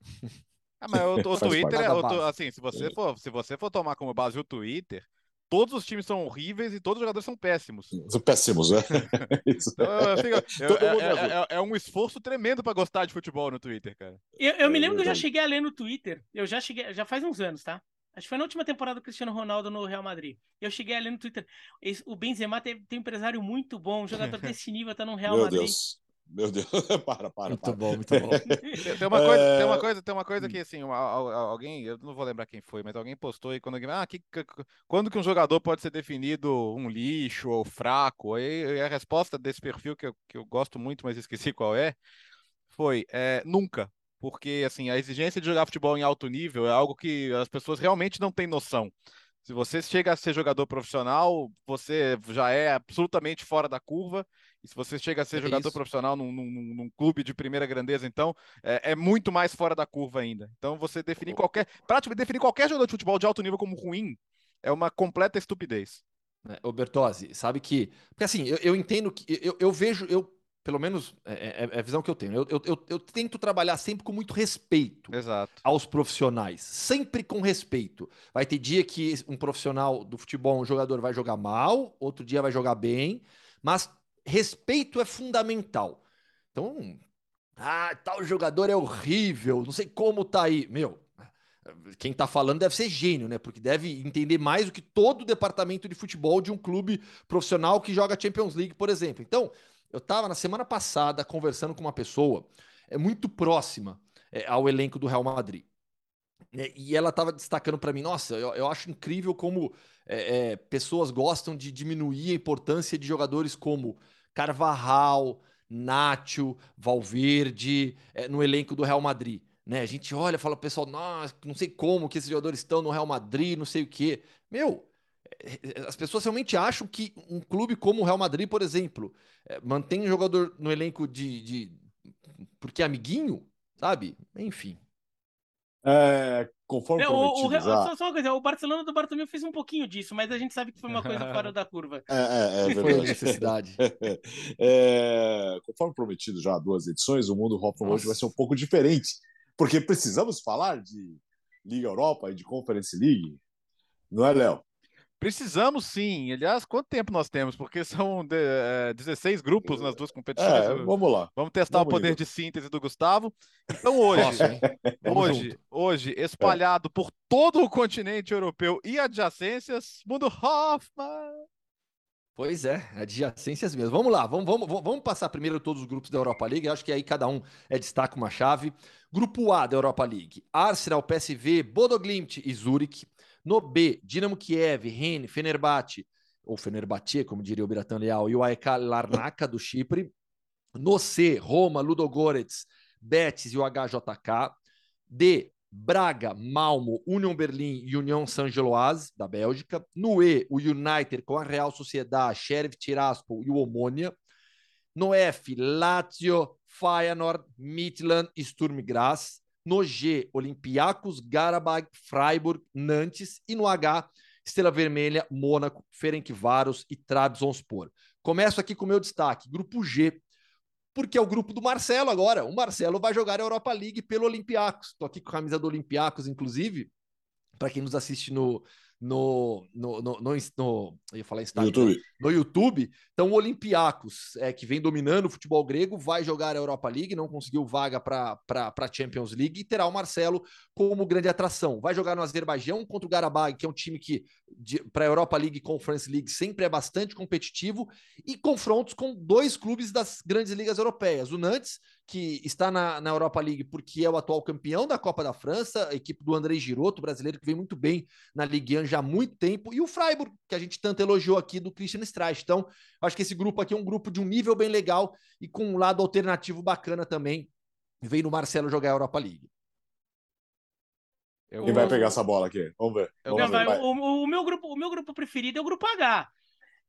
Ah, mas o, o Twitter é, o, assim, se você for, se você for tomar como base o Twitter, todos os times são horríveis e todos os jogadores são péssimos. São péssimos, né? Então, eu, é, é, é, um esforço tremendo para gostar de futebol no Twitter, cara. Eu, eu me lembro que eu já cheguei a ler no Twitter. Eu já cheguei, já faz uns anos, tá? Acho que foi na última temporada do Cristiano Ronaldo no Real Madrid. Eu cheguei ali no Twitter. Esse, o Benzema tem, tem, um empresário muito bom, um jogador desse nível tá no Real Meu Madrid. Deus. Meu Deus, para, para. Muito para. bom, muito bom. tem, uma coisa, é... tem uma coisa, tem uma coisa que assim, alguém, eu não vou lembrar quem foi, mas alguém postou aí quando ah, que, quando que um jogador pode ser definido um lixo ou fraco? Aí a resposta desse perfil que eu, que eu gosto muito, mas esqueci qual é, foi é, nunca porque assim, a exigência de jogar futebol em alto nível é algo que as pessoas realmente não têm noção. Se você chega a ser jogador profissional, você já é absolutamente fora da curva. E se você chega a ser é jogador isso. profissional num, num, num, clube de primeira grandeza, então é, é, muito mais fora da curva ainda. Então você definir qualquer. Praticamente definir qualquer jogador de futebol de alto nível como ruim é uma completa estupidez. É, ô Bertozzi, sabe que. Porque assim, eu, eu entendo que. Eu, eu vejo. Eu pelo menos é, é, é, a visão que eu tenho. Eu, eu, eu, eu, tento trabalhar sempre com muito respeito Exato. aos profissionais. Sempre com respeito. Vai ter dia que um profissional do futebol, um jogador, vai jogar mal, outro dia vai jogar bem, mas respeito é fundamental. Então, ah, tal jogador é horrível, não sei como tá aí. Meu, quem tá falando deve ser gênio, né? Porque deve entender mais do que todo o departamento de futebol de um clube profissional que joga Champions League, por exemplo. Então, eu estava na semana passada conversando com uma pessoa é, muito próxima é, ao elenco do Real Madrid. É, e ela estava destacando para mim: nossa, eu, eu, acho incrível como é, é, pessoas gostam de diminuir a importância de jogadores como Carvajal, Nacho, Valverde é, no elenco do Real Madrid. Né? A gente olha fala, pessoal, nossa, não sei como que esses jogadores estão no Real Madrid, não sei o quê. Meu, as pessoas realmente acham que um clube como o Real Madrid, por exemplo, é, mantém um jogador no elenco de, de porque é amiguinho, sabe? Enfim. É, conforme é, o, o, só, só, uma coisa, o Barcelona do Bartomeu fez um pouquinho disso, mas a gente sabe que foi uma coisa fora da curva. É, é, é foi necessidade. é, conforme prometido já há duas edições, o mundo Hoffman hoje vai ser um pouco diferente, porque precisamos falar de Liga Europa e de Conference League, não é, Léo? Precisamos sim. Aliás, quanto tempo nós temos? Porque são de, é, 16 grupos nas duas competições. É, vamos lá. Vamos testar vamos o poder de síntese do Gustavo. Então hoje, hoje, hoje, espalhado é. por todo o continente europeu e adjacências, mundo Hoffman. Pois é, adjacências mesmo. Vamos lá, vamos, vamos, vamos passar primeiro todos os grupos da Europa League. Eu acho que aí cada um é destaca uma chave. Grupo A da Europa League: Arsenal, PSV, Bodo Glimt e Zurich. No B, Dinamo Kiev, Rennes, Fenerbahçe, ou Fenerbahçe, como diria o Biratan Leal, e o AEK Larnaca do Chipre. No C, Roma, Ludogorets, Betis e o HJK. D, Braga, Malmo, Union Berlim e União Saint-Gilloise, da Bélgica. No E, o United com a Real Sociedade, Sheriff Tiraspol e o Omônia. No F, Lazio, Feyenoord, Midland e Sturm Graz. No G, Olympiacos, Garabag, Freiburg, Nantes. E no H, Estrela Vermelha, Mônaco, Ferencváros e Trabzonspor. Começo aqui com o meu destaque, grupo G, porque é o grupo do Marcelo agora. O Marcelo vai jogar a Europa League pelo Olympiacos. Estou aqui com a camisa do Olympiacos, inclusive, para quem nos assiste no, no, no, no, no, no eu ia falar Instagram, YouTube. no YouTube. Então, o Olympiacos, é, que vem dominando o futebol grego, vai jogar a Europa League, não conseguiu vaga para a Champions League e terá o Marcelo como grande atração. Vai jogar no Azerbaijão contra o Garabag, que é um time que para a Europa League e Conference League sempre é bastante competitivo, e confrontos com dois clubes das grandes ligas europeias. O Nantes, que está na, na Europa League porque é o atual campeão da Copa da França, a equipe do André Giroto, brasileiro que vem muito bem na Ligue 1 já há muito tempo, e o Freiburg, que a gente tanto elogiou aqui do Christian Streich. Então, acho que esse grupo aqui é um grupo de um nível bem legal e com um lado alternativo bacana também. Vem no Marcelo jogar a Europa League. Quem vai pegar essa bola aqui? Vamos ver. Vamos Não, ver vai, o, o, meu grupo, o meu grupo preferido é o grupo H.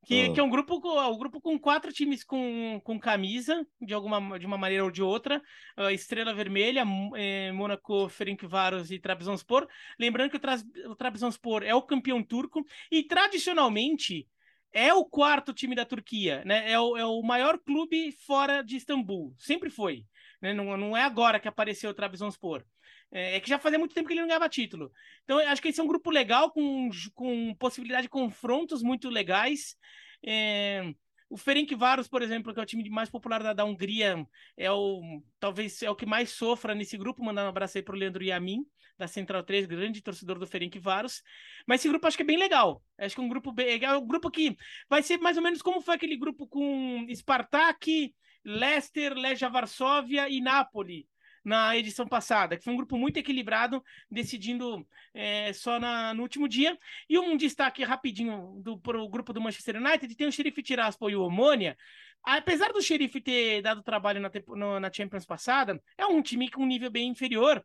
Que, ah. que é um grupo, um grupo com quatro times com, com camisa, de alguma de uma maneira ou de outra. Uh, Estrela Vermelha, eh, Mônaco, Ferencváros e Trabzonspor. Lembrando que o, Tra o Trabzonspor é o campeão turco e, tradicionalmente, é o quarto time da Turquia, né? É o, é o maior clube fora de Istambul. Sempre foi. Né? Não, não é agora que apareceu o Trabzonspor. É, é, que já fazia muito tempo que ele não ganhava título. Então, acho que esse é um grupo legal, com, com possibilidade de confrontos muito legais. É, o Ferencváros, por exemplo, que é o time mais popular da, da Hungria, é o talvez é o que mais sofra nesse grupo. Mandando um abraço aí para o Leandro Yamin, da Central 3, grande torcedor do Ferencváros. Mas esse grupo acho que é bem legal. Acho que é um grupo bem, é um grupo que vai ser mais ou menos como foi aquele grupo com Spartak, Leicester, Legia Varsóvia e Napoli na edição passada, que foi um grupo muito equilibrado, decidindo é, só na, no último dia. E um destaque rapidinho para o grupo do Manchester United, tem o Xerife Tiraspol e o Omônia. Apesar do Xerife ter dado trabalho na, no, na Champions passada, é um time com um nível bem inferior.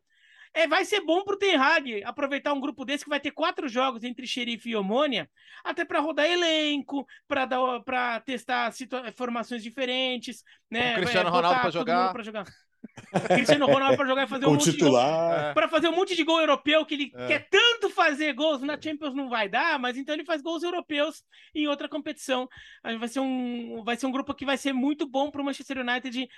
É, vai ser bom para o Ten Hag aproveitar um grupo desse que vai ter quatro jogos entre Xerife e Omônia, até para rodar elenco, para testar formações diferentes, né? O Cristiano Ronaldo para jogar. jogar. Cristiano Ronaldo para jogar e fazer um monte titular. de para fazer um monte de gol europeu que ele é. quer tanto fazer gols na Champions não vai dar, mas então ele faz gols europeus em outra competição. Vai ser um vai ser um grupo que vai ser muito bom para o Manchester United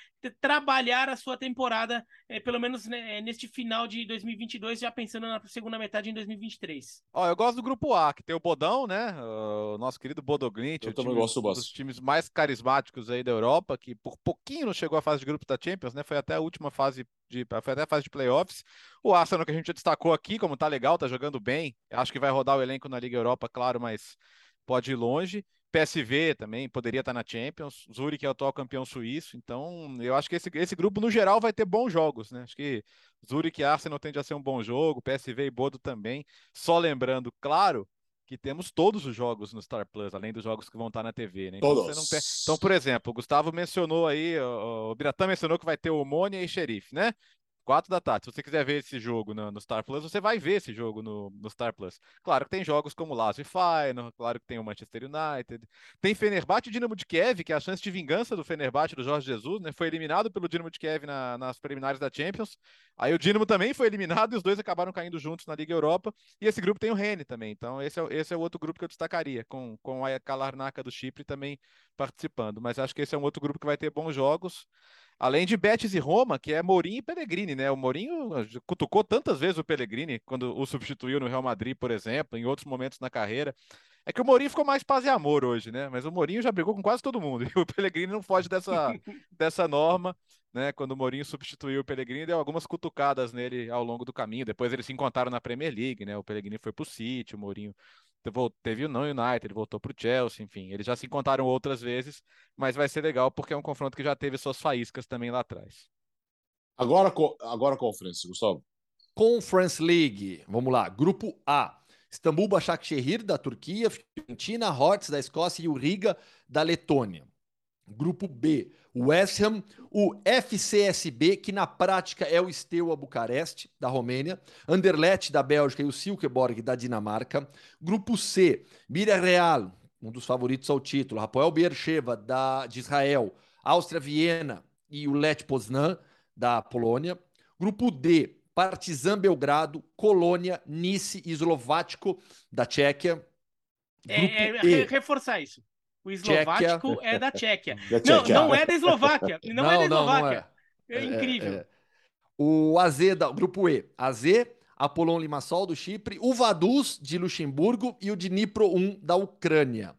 trabalhar a sua temporada, é, pelo menos né, neste final de 2022, já pensando na segunda metade em 2023. Ó, eu gosto do grupo A, que tem o Bodão, né? O nosso querido Bodoglint, eu também time, gosto um dos times mais carismáticos aí da Europa, que por pouquinho não chegou à fase de grupo da Champions, né? Foi até a última fase de. Foi até a fase de playoffs. O Arsenal, que a gente já destacou aqui, como tá legal, tá jogando bem. Acho que vai rodar o elenco na Liga Europa, claro, mas pode ir longe. PSV também poderia estar na Champions. Zurich é o atual campeão suíço. Então, eu acho que esse, esse grupo, no geral, vai ter bons jogos, né? Acho que Zurich e Arsenal tende a ser um bom jogo, PSV e Bodo também. Só lembrando, claro, que temos todos os jogos no Star Plus, além dos jogos que vão estar na TV, né? Então, todos. Tem... então por exemplo, o Gustavo mencionou aí, o, Biratã mencionou que vai ter o Mônia e Xerife, né? Quatro da tarde. Se você quiser ver esse jogo no, no, Star Plus, você vai ver esse jogo no, no Star Plus. Claro que tem jogos como Lazio e Feyenoord, claro que tem o Manchester United. Tem Fenerbahçe e Dinamo de Kiev, que é a chance de vingança do Fenerbahçe do Jorge Jesus, né? Foi eliminado pelo Dinamo de Kiev na, nas preliminares da Champions. Aí o Dinamo também foi eliminado e os dois acabaram caindo juntos na Liga Europa. E esse grupo tem o Rennes também. Então esse é, esse é o outro grupo que eu destacaria, com, com a Kalarnaka do Chipre também participando. Mas acho que esse é um outro grupo que vai ter bons jogos. Além de Betis e Roma, que é Mourinho e Pellegrini, né? O Mourinho cutucou tantas vezes o Pellegrini quando o substituiu no Real Madrid, por exemplo, em outros momentos na carreira. É que o Mourinho ficou mais paz e amor hoje, né? Mas o Mourinho já brigou com quase todo mundo. E o Pellegrini não foge dessa, dessa norma, né? Quando o Mourinho substituiu o Pellegrini, deu algumas cutucadas nele ao longo do caminho. Depois eles se encontraram na Premier League, né? O Pellegrini foi pro City, o Mourinho teve o não United, voltou para o Chelsea, enfim, eles já se encontraram outras vezes, mas vai ser legal porque é um confronto que já teve suas faíscas também lá atrás. Agora, agora Conference, Gustavo. Conference League, vamos lá, Grupo A. Istambul Başakşehir da Turquia, Fiorentina, Hortz da Escócia e o Riga da Letônia. Grupo B, West Ham, o FCSB, que na prática é o Steaua Bucareste, da Romênia, Anderlecht, da Bélgica e o Silkeborg, da Dinamarca. Grupo C, Mira Real, um dos favoritos ao título, Rafael Beersheva, da, de Israel, Áustria Viena e o Lech Poznan, da Polônia. Grupo D, Partizan Belgrado, Colônia, Nice e Eslovático, da Tchequia. É, é, reforçar isso. O eslovático Tchequia. é da Tchequia. Da Não, não é da Eslováquia. Não, não é da Eslováquia. Não, é. é. incrível. É, é. O AZ, da, grupo E. AZ, Apolon Limassol, do Chipre. O Vaduz, de Luxemburgo. E o Dnipro 1, da Ucrânia.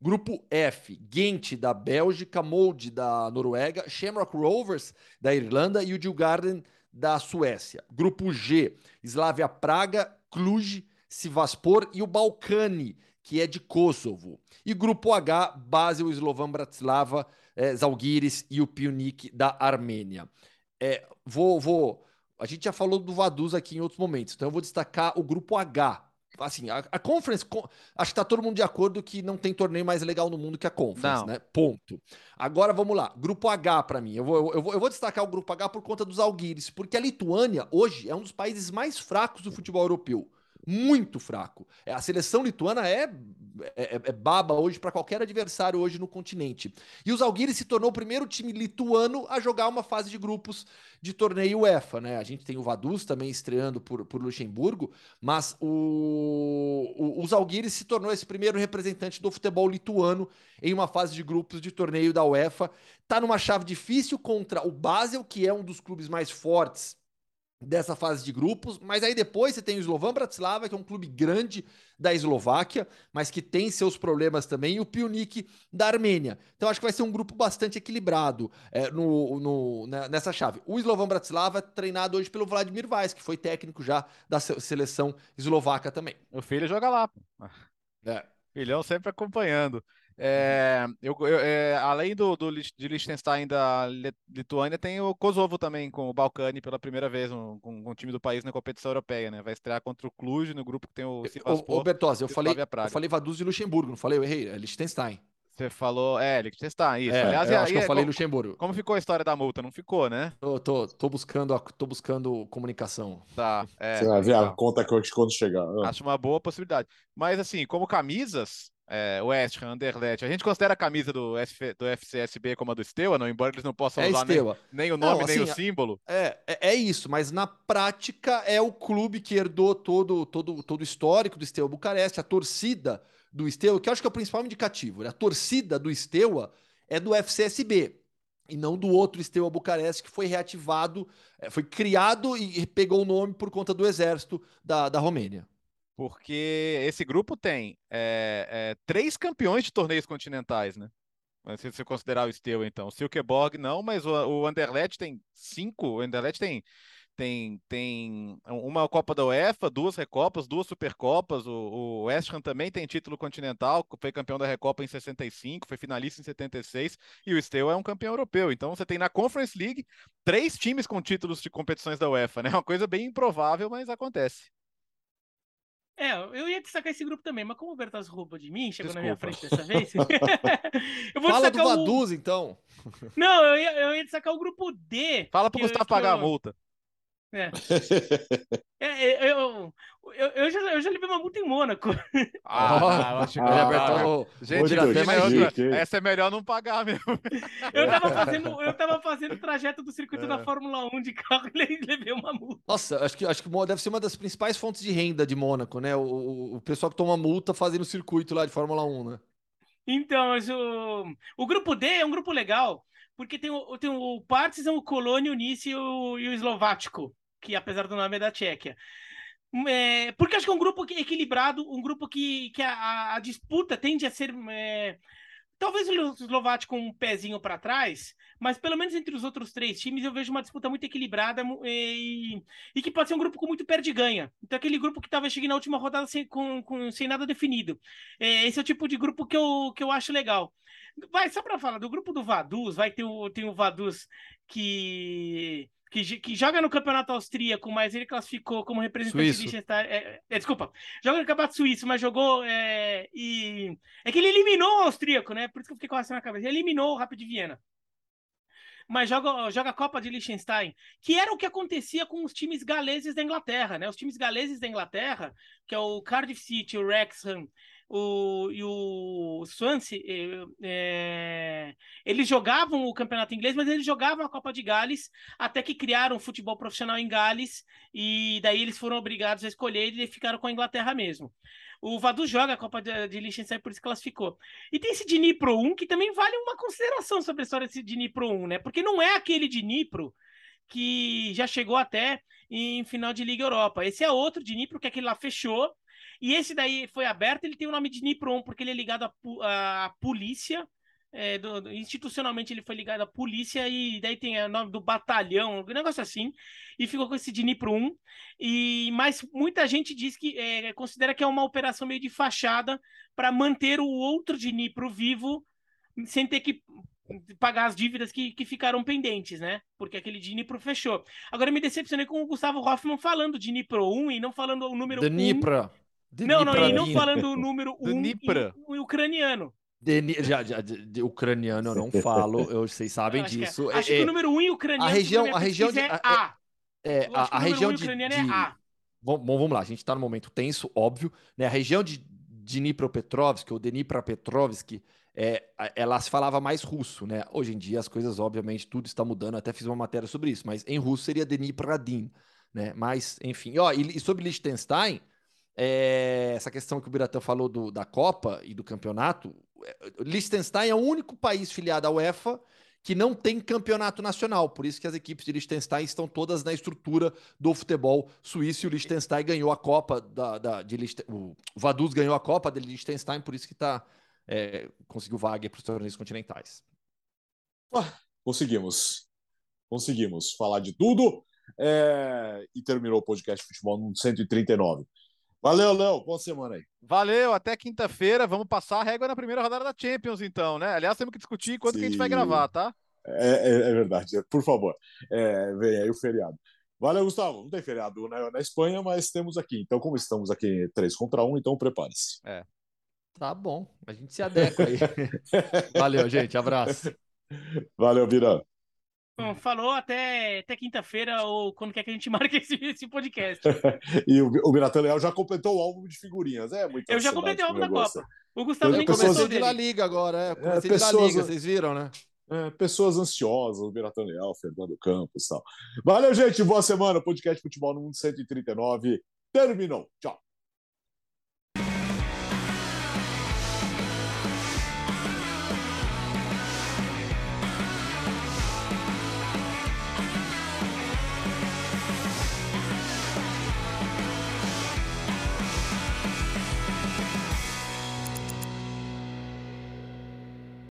Grupo F, Gent da Bélgica, Molde da Noruega, Shamrock Rovers da Irlanda e o Djurgården da Suécia. Grupo G, Slavia Praga, Cluj, Sivaspor e o Balcani que é de Kosovo. E grupo H, Basel, Slovan Bratislava, é, Zalgiris e o Pionik da Armênia. É, vou, vou. A gente já falou do Vaduz aqui em outros momentos, então eu vou destacar o grupo H. Assim, a, a Conference, acho que tá todo mundo de acordo que não tem torneio mais legal no mundo que a Conference, não. né? Ponto. Agora vamos lá, grupo H para mim. Eu vou, eu, vou, eu vou destacar o grupo H por conta dos Algiris, porque a Lituânia hoje é um dos países mais fracos do futebol europeu muito fraco. É, a seleção lituana é, é, é baba hoje para qualquer adversário hoje no continente. E o Zalgiris se tornou o primeiro time lituano a jogar uma fase de grupos de torneio UEFA, né? A gente tem o Vaduz também estreando por, por Luxemburgo, mas o, o, o Zalgiris se tornou esse primeiro representante do futebol lituano em uma fase de grupos de torneio da UEFA. Tá numa chave difícil contra o Basel, que é um dos clubes mais fortes dessa fase de grupos, mas aí depois você tem o Slovan Bratislava, que é um clube grande da Eslováquia, mas que tem seus problemas também, e o Pionic da Armênia. Então acho que vai ser um grupo bastante equilibrado é, no, no, né, nessa chave. O Slovan Bratislava é treinado hoje pelo Vladimir Vaz, que foi técnico já da seleção eslovaca também. O filho joga lá. É. Filhão sempre acompanhando. É, eu, eu é, além do, do, de Liechtenstein da Lituânia, tem o Kosovo também, com o Balcani pela primeira vez, um, com, com o time do país na competição europeia, né? Vai estrear contra o Cluj no grupo que tem o Sivaspor. Ô, Bertozzi, eu falei, eu falei Vaduz de Luxemburgo, não falei? Eu errei, é Liechtenstein. Você falou, é, Liechtenstein, isso. É, Aliás, eu acho que eu falei como, Luxemburgo. Como ficou a história da multa? Não ficou, né? Tô, tô, tô buscando, tô buscando comunicação. Tá, é. Você vai ver a conta quando chegar. Acho uma boa possibilidade. Mas, assim, como camisas, é, West Ham, Anderlecht. A gente considera a camisa do, SF, do FCSB como a do Steaua, não? Embora eles não possam é usar nem, nem, o nome, não, assim, nem o símbolo. É, é, é, isso, mas na prática é o clube que herdou todo, todo, todo o histórico do Steaua Bucareste, a torcida do Steaua, que eu acho que é o principal indicativo. Né? A torcida do Steaua é do FCSB e não do outro Steaua Bucareste que foi reativado, é, foi criado e pegou o nome por conta do exército da, da Romênia porque esse grupo tem é, é, três campeões de torneios continentais, né? Se você considerar o Steaua, então. O Silkeborg não, mas o, o Anderlecht tem cinco. O Anderlecht tem, tem, tem uma Copa da UEFA, duas Recopas, duas Supercopas. O, o West Ham também tem título continental, foi campeão da Recopa em 65, foi finalista em 76. E o Steaua é um campeão europeu. Então você tem na Conference League três times com títulos de competições da UEFA, né? Uma coisa bem improvável, mas acontece. É, eu ia destacar esse grupo também, mas como o Bertas roubou de mim, chegou Desculpa. na minha frente dessa vez. eu vou Fala do Vaduz, o... então. Não, eu ia, eu ia destacar o grupo D. Fala pro Gustavo pagar a multa. É. é, é eu, eu, eu, já, eu já levei uma multa em Mônaco. Ah, acho que ah, abertou. Gente, até mais outra. essa é melhor não pagar mesmo. Eu tava fazendo, eu tava fazendo o trajeto do circuito é. da Fórmula 1 de carro e levei uma multa. Nossa, acho que, acho que deve ser uma das principais fontes de renda de Mônaco, né? O, o pessoal que toma multa fazendo o circuito lá de Fórmula 1, né? Então, o, o grupo D é um grupo legal, porque tem o, tem o Partizan, o Colônia, o Nice e o, e o Eslovático que apesar do nome é da Tchequia. É, porque acho que é um grupo equilibrado, um grupo que, que a, a disputa tende a ser. É, talvez o Eslovático com um pezinho para trás, mas pelo menos entre os outros três times eu vejo uma disputa muito equilibrada e, e que pode ser um grupo com muito perde-ganha. Então, aquele grupo que talvez chegue na última rodada sem, com, com, sem nada definido. É, esse é o tipo de grupo que eu, que eu acho legal. Vai, só para falar, do grupo do Vaduz, vai ter o, tem o Vaduz que que, que, joga no campeonato austríaco, mas ele classificou como representante Suíço. de Liechtenstein. É, é, desculpa, joga no campeonato suíço, mas jogou. É, e... é que ele eliminou o austríaco, né? Por isso que eu fiquei com essa na cabeça. Ele eliminou o Rapid Viena. Mas joga, joga a Copa de Liechtenstein, que era o que acontecia com os times galeses da Inglaterra, né? Os times galeses da Inglaterra, que é o Cardiff City, o Wrexham o, e o Swansea, é, eles jogavam o campeonato inglês, mas eles jogavam a Copa de Gales até que criaram o futebol profissional em Gales e daí eles foram obrigados a escolher e ficaram com a Inglaterra mesmo. O Vadu joga a Copa de, de Liechtenstein, por isso classificou. E tem esse Dnipro 1, que também vale uma consideração sobre a história desse Dnipro 1, né? Porque não é aquele Dnipro que já chegou até em final de Liga Europa. Esse é outro Dnipro, que aquele lá fechou, e esse daí foi aberto, ele tem o nome de Dnipron, porque ele é ligado à, à polícia. É, do, do, institucionalmente ele foi ligado à polícia e daí tem o nome do batalhão, um negócio assim, e ficou com esse Dnipro 1. E, mas muita gente diz que é, considera que é uma operação meio de fachada para manter o outro Dnipro vivo sem ter que pagar as dívidas que, que ficaram pendentes, né? Porque aquele Dnipro fechou. Agora me decepcionei com o Gustavo Hoffman falando Dnipro 1 e não falando o número Dnipro. 1. Não, não, e não falando o número 1 um em, ucraniano. De, já, já, de, de, ucraniano eu não falo, eu, vocês sabem acho disso. Que é, acho é, que o número 1 um em ucraniano a região, a região de, é A. É, a, a região de, de, é A. Bom, bom, vamos lá. A gente está no momento tenso, óbvio. Né? A região de Dnipropetrovsk, ou Dnipropetrovsk, é, ela se falava mais russo, né? Hoje em dia as coisas, obviamente, tudo está mudando. Até fiz uma matéria sobre isso, mas em russo seria Dnipradin, né? Mas, enfim. Ó, e, e sobre Liechtenstein, é, essa questão que o Biratã falou do, da Copa e do campeonato, é, Liechtenstein é o único país filiado à UEFA que não tem campeonato nacional. Por isso que as equipes de Liechtenstein estão todas na estrutura do futebol suíço. E o Liechtenstein ganhou a Copa da, da de Liechtenstein, o Vaduz ganhou a Copa de Liechtenstein, por isso que tá, é, conseguiu vaga para os torneios continentais. Ah, conseguimos. Conseguimos falar de tudo. É, e terminou o podcast Futebol no 139. Valeu, Léo. Boa semana aí. Valeu, até quinta-feira. Vamos passar a régua na primeira rodada da Champions, então, né? Aliás, temos que discutir quando que a gente vai gravar, tá? É, é, é verdade, por favor. É, vem aí o feriado. Valeu, Gustavo. Não tem feriado na, na, Espanha, mas temos aqui. Então, como estamos aqui 3 contra 1, então prepare-se. É. Tá bom, a gente se adequa aí. Valeu, gente. Abraço. Valeu, Virão. Bom, falou até, até quinta-feira ou quando quer que a gente marque esse, esse podcast. e o, o Biratan Leal já completou o álbum de figurinhas. É muito Eu já completei o álbum da Copa. O Gustavo nem começou de La Liga agora, é. Comecei é, pessoas... Liga, vocês viram, né? É, pessoas ansiosas, o Biratan Leal, Fernando Campos e tal. Valeu, gente. Boa semana. Podcast Futebol no Mundo 139 terminou. Tchau.